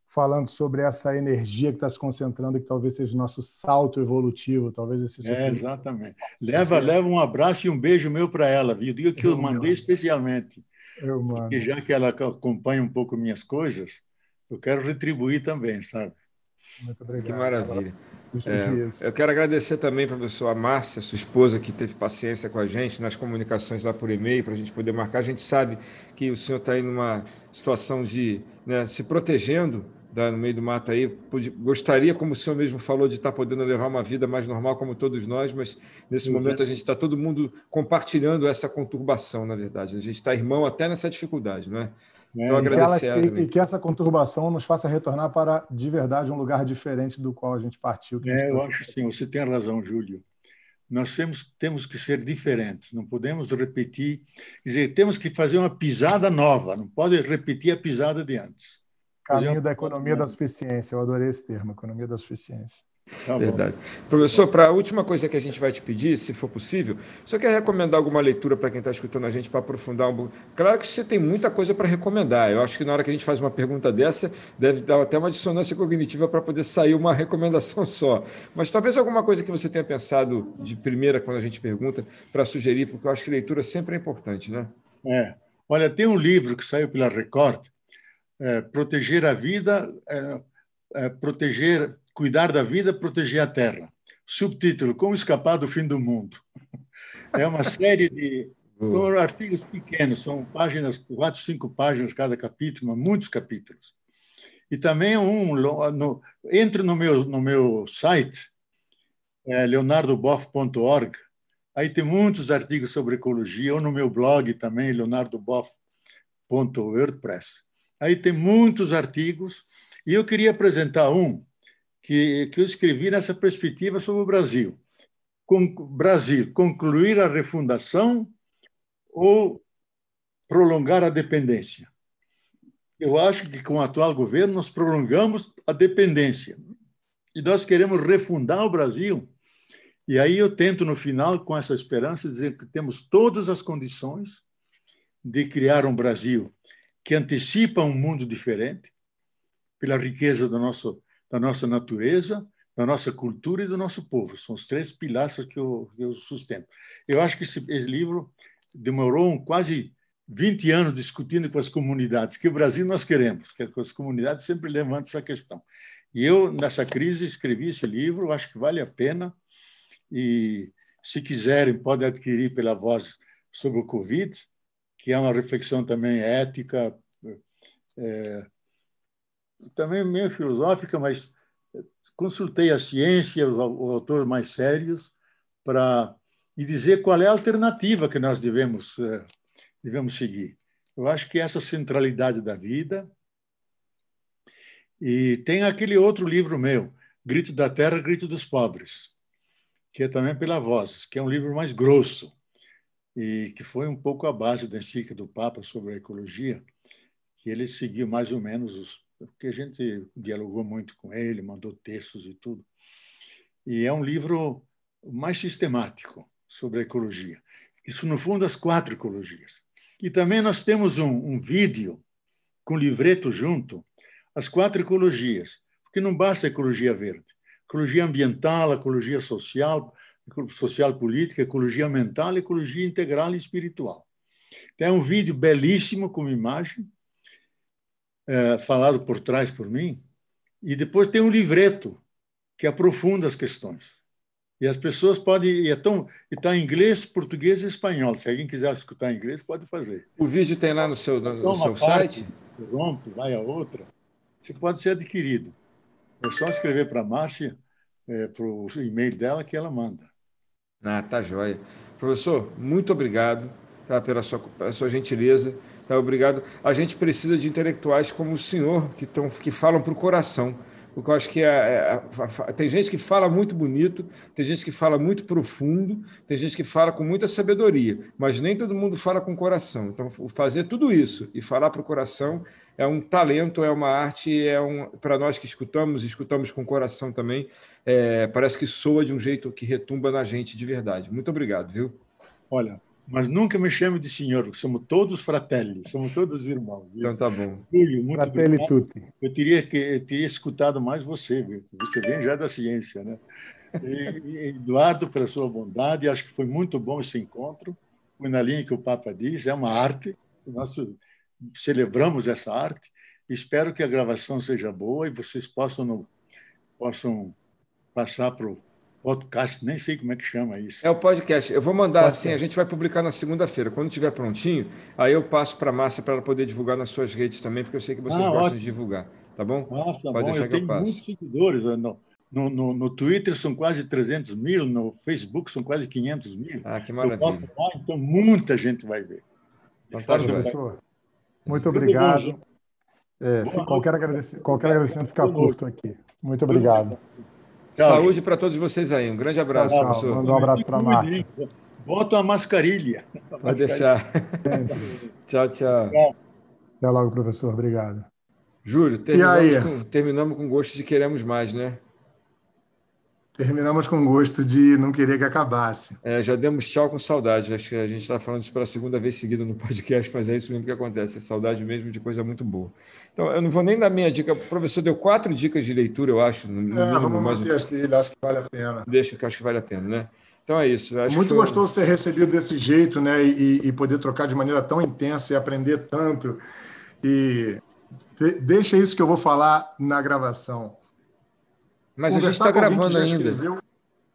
falando sobre essa energia que está se concentrando, que talvez seja o nosso salto evolutivo, talvez esse É, exatamente. Leva, leva um abraço e um beijo meu para ela, viu? Diga que eu, eu mandei especialmente. Eu mando. Porque já que ela acompanha um pouco minhas coisas, eu quero retribuir também, sabe? Muito obrigado. Que maravilha. É, eu quero agradecer também para a pessoa Márcia, sua esposa, que teve paciência com a gente nas comunicações lá por e-mail, para a gente poder marcar. A gente sabe que o senhor está aí numa situação de né, se protegendo no meio do mato aí. Gostaria, como o senhor mesmo falou, de estar podendo levar uma vida mais normal como todos nós, mas nesse Sim, momento a gente está todo mundo compartilhando essa conturbação, na verdade. A gente está irmão até nessa dificuldade, não é? é então, agradecer. Que, e que essa conturbação nos faça retornar para, de verdade, um lugar diferente do qual a gente partiu. É, gente eu acho sim, você tem razão, Júlio. Nós temos, temos que ser diferentes, não podemos repetir. Quer dizer, temos que fazer uma pisada nova, não pode repetir a pisada de antes. Caminho da economia da suficiência. Eu adorei esse termo, economia da suficiência. Tá Verdade. Professor, para a última coisa que a gente vai te pedir, se for possível, você quer recomendar alguma leitura para quem está escutando a gente para aprofundar um pouco? Claro que você tem muita coisa para recomendar. Eu acho que na hora que a gente faz uma pergunta dessa, deve dar até uma dissonância cognitiva para poder sair uma recomendação só. Mas talvez alguma coisa que você tenha pensado de primeira quando a gente pergunta para sugerir, porque eu acho que leitura sempre é importante, né? É. Olha, tem um livro que saiu pela Record, é, proteger a vida, é, é, proteger, cuidar da vida, proteger a terra. Subtítulo: Como escapar do fim do mundo. É uma série de são artigos pequenos, são páginas, quatro, cinco páginas cada capítulo, muitos capítulos. E também um, no, entre no meu no meu site é, leonardoboff.org, aí tem muitos artigos sobre ecologia, ou no meu blog também leonardoboff.wordpress. Aí tem muitos artigos, e eu queria apresentar um que, que eu escrevi nessa perspectiva sobre o Brasil. Brasil, concluir a refundação ou prolongar a dependência? Eu acho que com o atual governo nós prolongamos a dependência. E nós queremos refundar o Brasil. E aí eu tento, no final, com essa esperança, dizer que temos todas as condições de criar um Brasil que antecipa um mundo diferente, pela riqueza do nosso, da nossa natureza, da nossa cultura e do nosso povo. São os três pilares que eu, eu sustento. Eu acho que esse, esse livro demorou quase 20 anos discutindo com as comunidades, que o Brasil nós queremos, que as comunidades sempre levantam essa questão. E eu, nessa crise, escrevi esse livro, acho que vale a pena. E, se quiserem, podem adquirir pela voz sobre o Covid, que é uma reflexão também ética, é, também meio filosófica, mas consultei a ciência, os autores mais sérios, para e dizer qual é a alternativa que nós devemos, é, devemos seguir. Eu acho que essa centralidade da vida. E tem aquele outro livro meu, Grito da Terra, Grito dos Pobres, que é também pela Vozes, que é um livro mais grosso e que foi um pouco a base da encíclica do Papa sobre a ecologia, que ele seguiu mais ou menos os porque a gente dialogou muito com ele, mandou textos e tudo. E é um livro mais sistemático sobre a ecologia. Isso, no fundo, as quatro ecologias. E também nós temos um, um vídeo com livreto junto, as quatro ecologias, porque não basta a ecologia verde. Ecologia ambiental, ecologia social, social política, ecologia mental, ecologia integral e espiritual. Tem é um vídeo belíssimo com imagem, é, falado por trás por mim, e depois tem um livreto que aprofunda as questões. E as pessoas podem. E está em inglês, português e espanhol. Se alguém quiser escutar em inglês, pode fazer. O vídeo tem lá no seu, no, no seu site? Rompe, vai a outra. Isso pode ser adquirido. É só escrever para a Márcia, é, para o e-mail dela, que ela manda. Ah, tá joia. Professor, muito obrigado tá, pela, sua, pela sua gentileza. Tá, obrigado. A gente precisa de intelectuais como o senhor, que, tão, que falam para o coração porque eu acho que é, é, tem gente que fala muito bonito, tem gente que fala muito profundo, tem gente que fala com muita sabedoria, mas nem todo mundo fala com coração. Então, fazer tudo isso e falar para o coração é um talento, é uma arte, é um para nós que escutamos, escutamos com coração também, é, parece que soa de um jeito que retumba na gente de verdade. Muito obrigado, viu? Olha, mas nunca me chame de senhor, somos todos fratelli, somos todos irmãos. Viu? Então tá bom. Júlio, muito fratelli obrigado. tutti. Eu teria, que, eu teria escutado mais você, viu? você vem já da ciência, né? E, e Eduardo, pela sua bondade, acho que foi muito bom esse encontro, foi na linha que o Papa diz, é uma arte, nós celebramos essa arte, espero que a gravação seja boa e vocês possam, possam passar para o podcast, nem sei como é que chama isso. É o podcast. Eu vou mandar podcast. assim, a gente vai publicar na segunda-feira. Quando estiver prontinho, aí eu passo para a Márcia para ela poder divulgar nas suas redes também, porque eu sei que vocês ah, gostam ótimo. de divulgar. Tá bom? Nossa, tá Pode bom. deixar eu que eu passo. muitos seguidores. Né? No, no, no, no, Twitter são quase 300 mil, no Facebook são quase 500 mil. Ah, que maravilha. Lá, então, muita gente vai ver. Tá, professor. Muito obrigado. É, qualquer, agradecimento, qualquer agradecimento fica curto aqui. Muito obrigado. Tchau, Saúde para todos vocês aí. Um grande abraço, tchau, professor. Manda um abraço para a Márcia. Bota uma mascarilha. Pode deixar. tchau, tchau. Até logo, professor. Obrigado. Júlio, terminamos com, terminamos com gosto de queremos mais, né? Terminamos com gosto de não querer que acabasse. É, já demos tchau com saudade. Acho que a gente está falando isso pela segunda vez seguida no podcast, mas é isso mesmo que acontece. É saudade mesmo de coisa muito boa. Então, eu não vou nem dar minha dica. O professor deu quatro dicas de leitura, eu acho. No, no é, mínimo, vamos manter as dele, acho que vale a pena. Deixa, que acho que vale a pena, né? Então é isso. muito gostoso ser recebido desse jeito, né? E, e, poder trocar de maneira tão intensa e aprender tanto. E de, deixa isso que eu vou falar na gravação mas a gente está gravando ainda. Escreveu...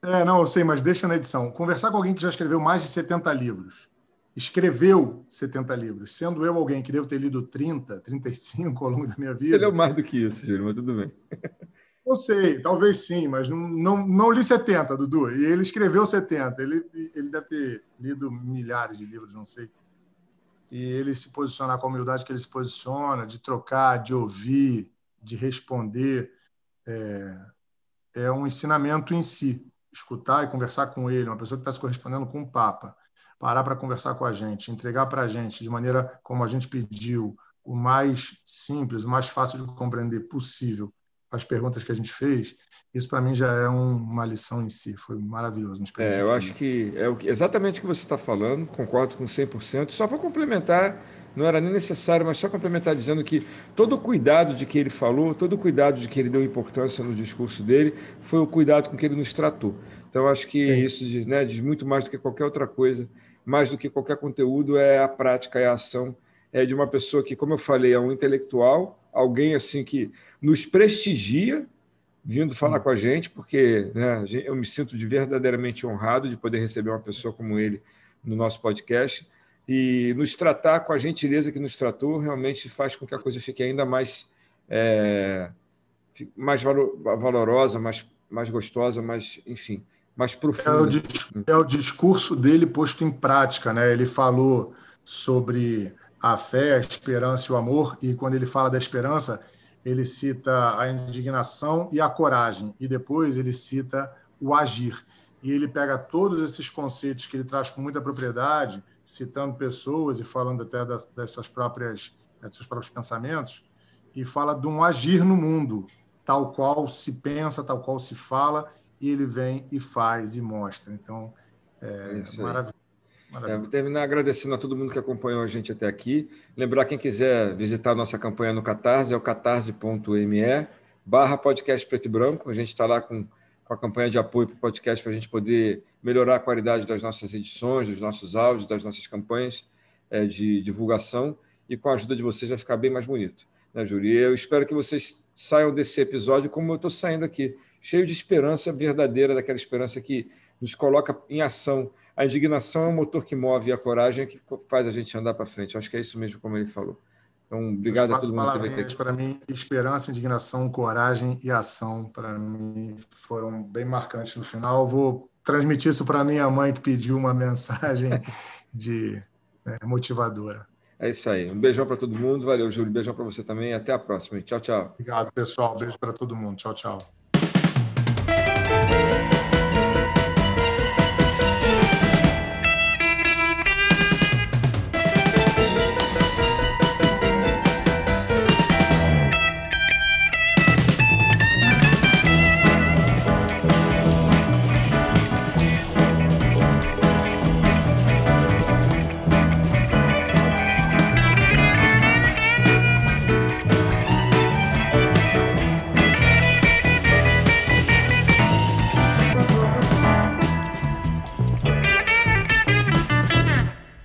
É, não, eu sei, mas deixa na edição. Conversar com alguém que já escreveu mais de 70 livros. Escreveu 70 livros. Sendo eu alguém que devo ter lido 30, 35 ao longo da minha vida. Você leu mais do que isso, Júlio, mas tudo bem. Não sei, talvez sim, mas não, não, não li 70, Dudu. E ele escreveu 70. Ele, ele deve ter lido milhares de livros, não sei. E ele se posicionar com a humildade que ele se posiciona, de trocar, de ouvir, de responder. É, é um ensinamento em si. Escutar e conversar com ele, uma pessoa que está se correspondendo com o Papa, parar para conversar com a gente, entregar para a gente de maneira como a gente pediu, o mais simples, o mais fácil de compreender possível as perguntas que a gente fez, isso para mim já é um, uma lição em si. Foi maravilhoso. É, eu acho que é exatamente o que você está falando, concordo com 100%. Só para complementar não era nem necessário, mas só complementar dizendo que todo o cuidado de que ele falou, todo o cuidado de que ele deu importância no discurso dele, foi o cuidado com que ele nos tratou. Então, acho que é. isso diz, né, diz muito mais do que qualquer outra coisa, mais do que qualquer conteúdo, é a prática, é a ação é de uma pessoa que, como eu falei, é um intelectual, alguém assim que nos prestigia, vindo Sim. falar com a gente, porque né, eu me sinto de verdadeiramente honrado de poder receber uma pessoa como ele no nosso podcast e nos tratar com a gentileza que nos tratou realmente faz com que a coisa fique ainda mais é, mais valorosa, mais, mais gostosa, mais, enfim, mais profunda. É o, é o discurso dele posto em prática, né? Ele falou sobre a fé, a esperança e o amor, e quando ele fala da esperança, ele cita a indignação e a coragem, e depois ele cita o agir. E ele pega todos esses conceitos que ele traz com muita propriedade, citando pessoas e falando até das, das suas próprias, dos seus próprios pensamentos, e fala de um agir no mundo, tal qual se pensa, tal qual se fala, e ele vem e faz e mostra. Então, é, é maravilhoso. É, terminar agradecendo a todo mundo que acompanhou a gente até aqui. Lembrar quem quiser visitar a nossa campanha no Catarse, é o catarse.me barra podcast preto e branco. A gente está lá com, com a campanha de apoio para o podcast para a gente poder melhorar a qualidade das nossas edições, dos nossos áudios, das nossas campanhas é, de divulgação. E com a ajuda de vocês vai ficar bem mais bonito. Né, Júlio? E eu espero que vocês saiam desse episódio como eu estou saindo aqui, cheio de esperança verdadeira, daquela esperança que nos coloca em ação a indignação é o motor que move e a coragem é que faz a gente andar para frente. Acho que é isso mesmo, como ele falou. Então, obrigado a todo mundo que veio aqui. Para mim, esperança, indignação, coragem e ação, para mim, foram bem marcantes no final. Vou transmitir isso para minha mãe, que pediu uma mensagem de né, motivadora. É isso aí. Um beijão para todo mundo. Valeu, Júlio. Beijão para você também. Até a próxima. Tchau, tchau. Obrigado, pessoal. Beijo para todo mundo. Tchau, tchau.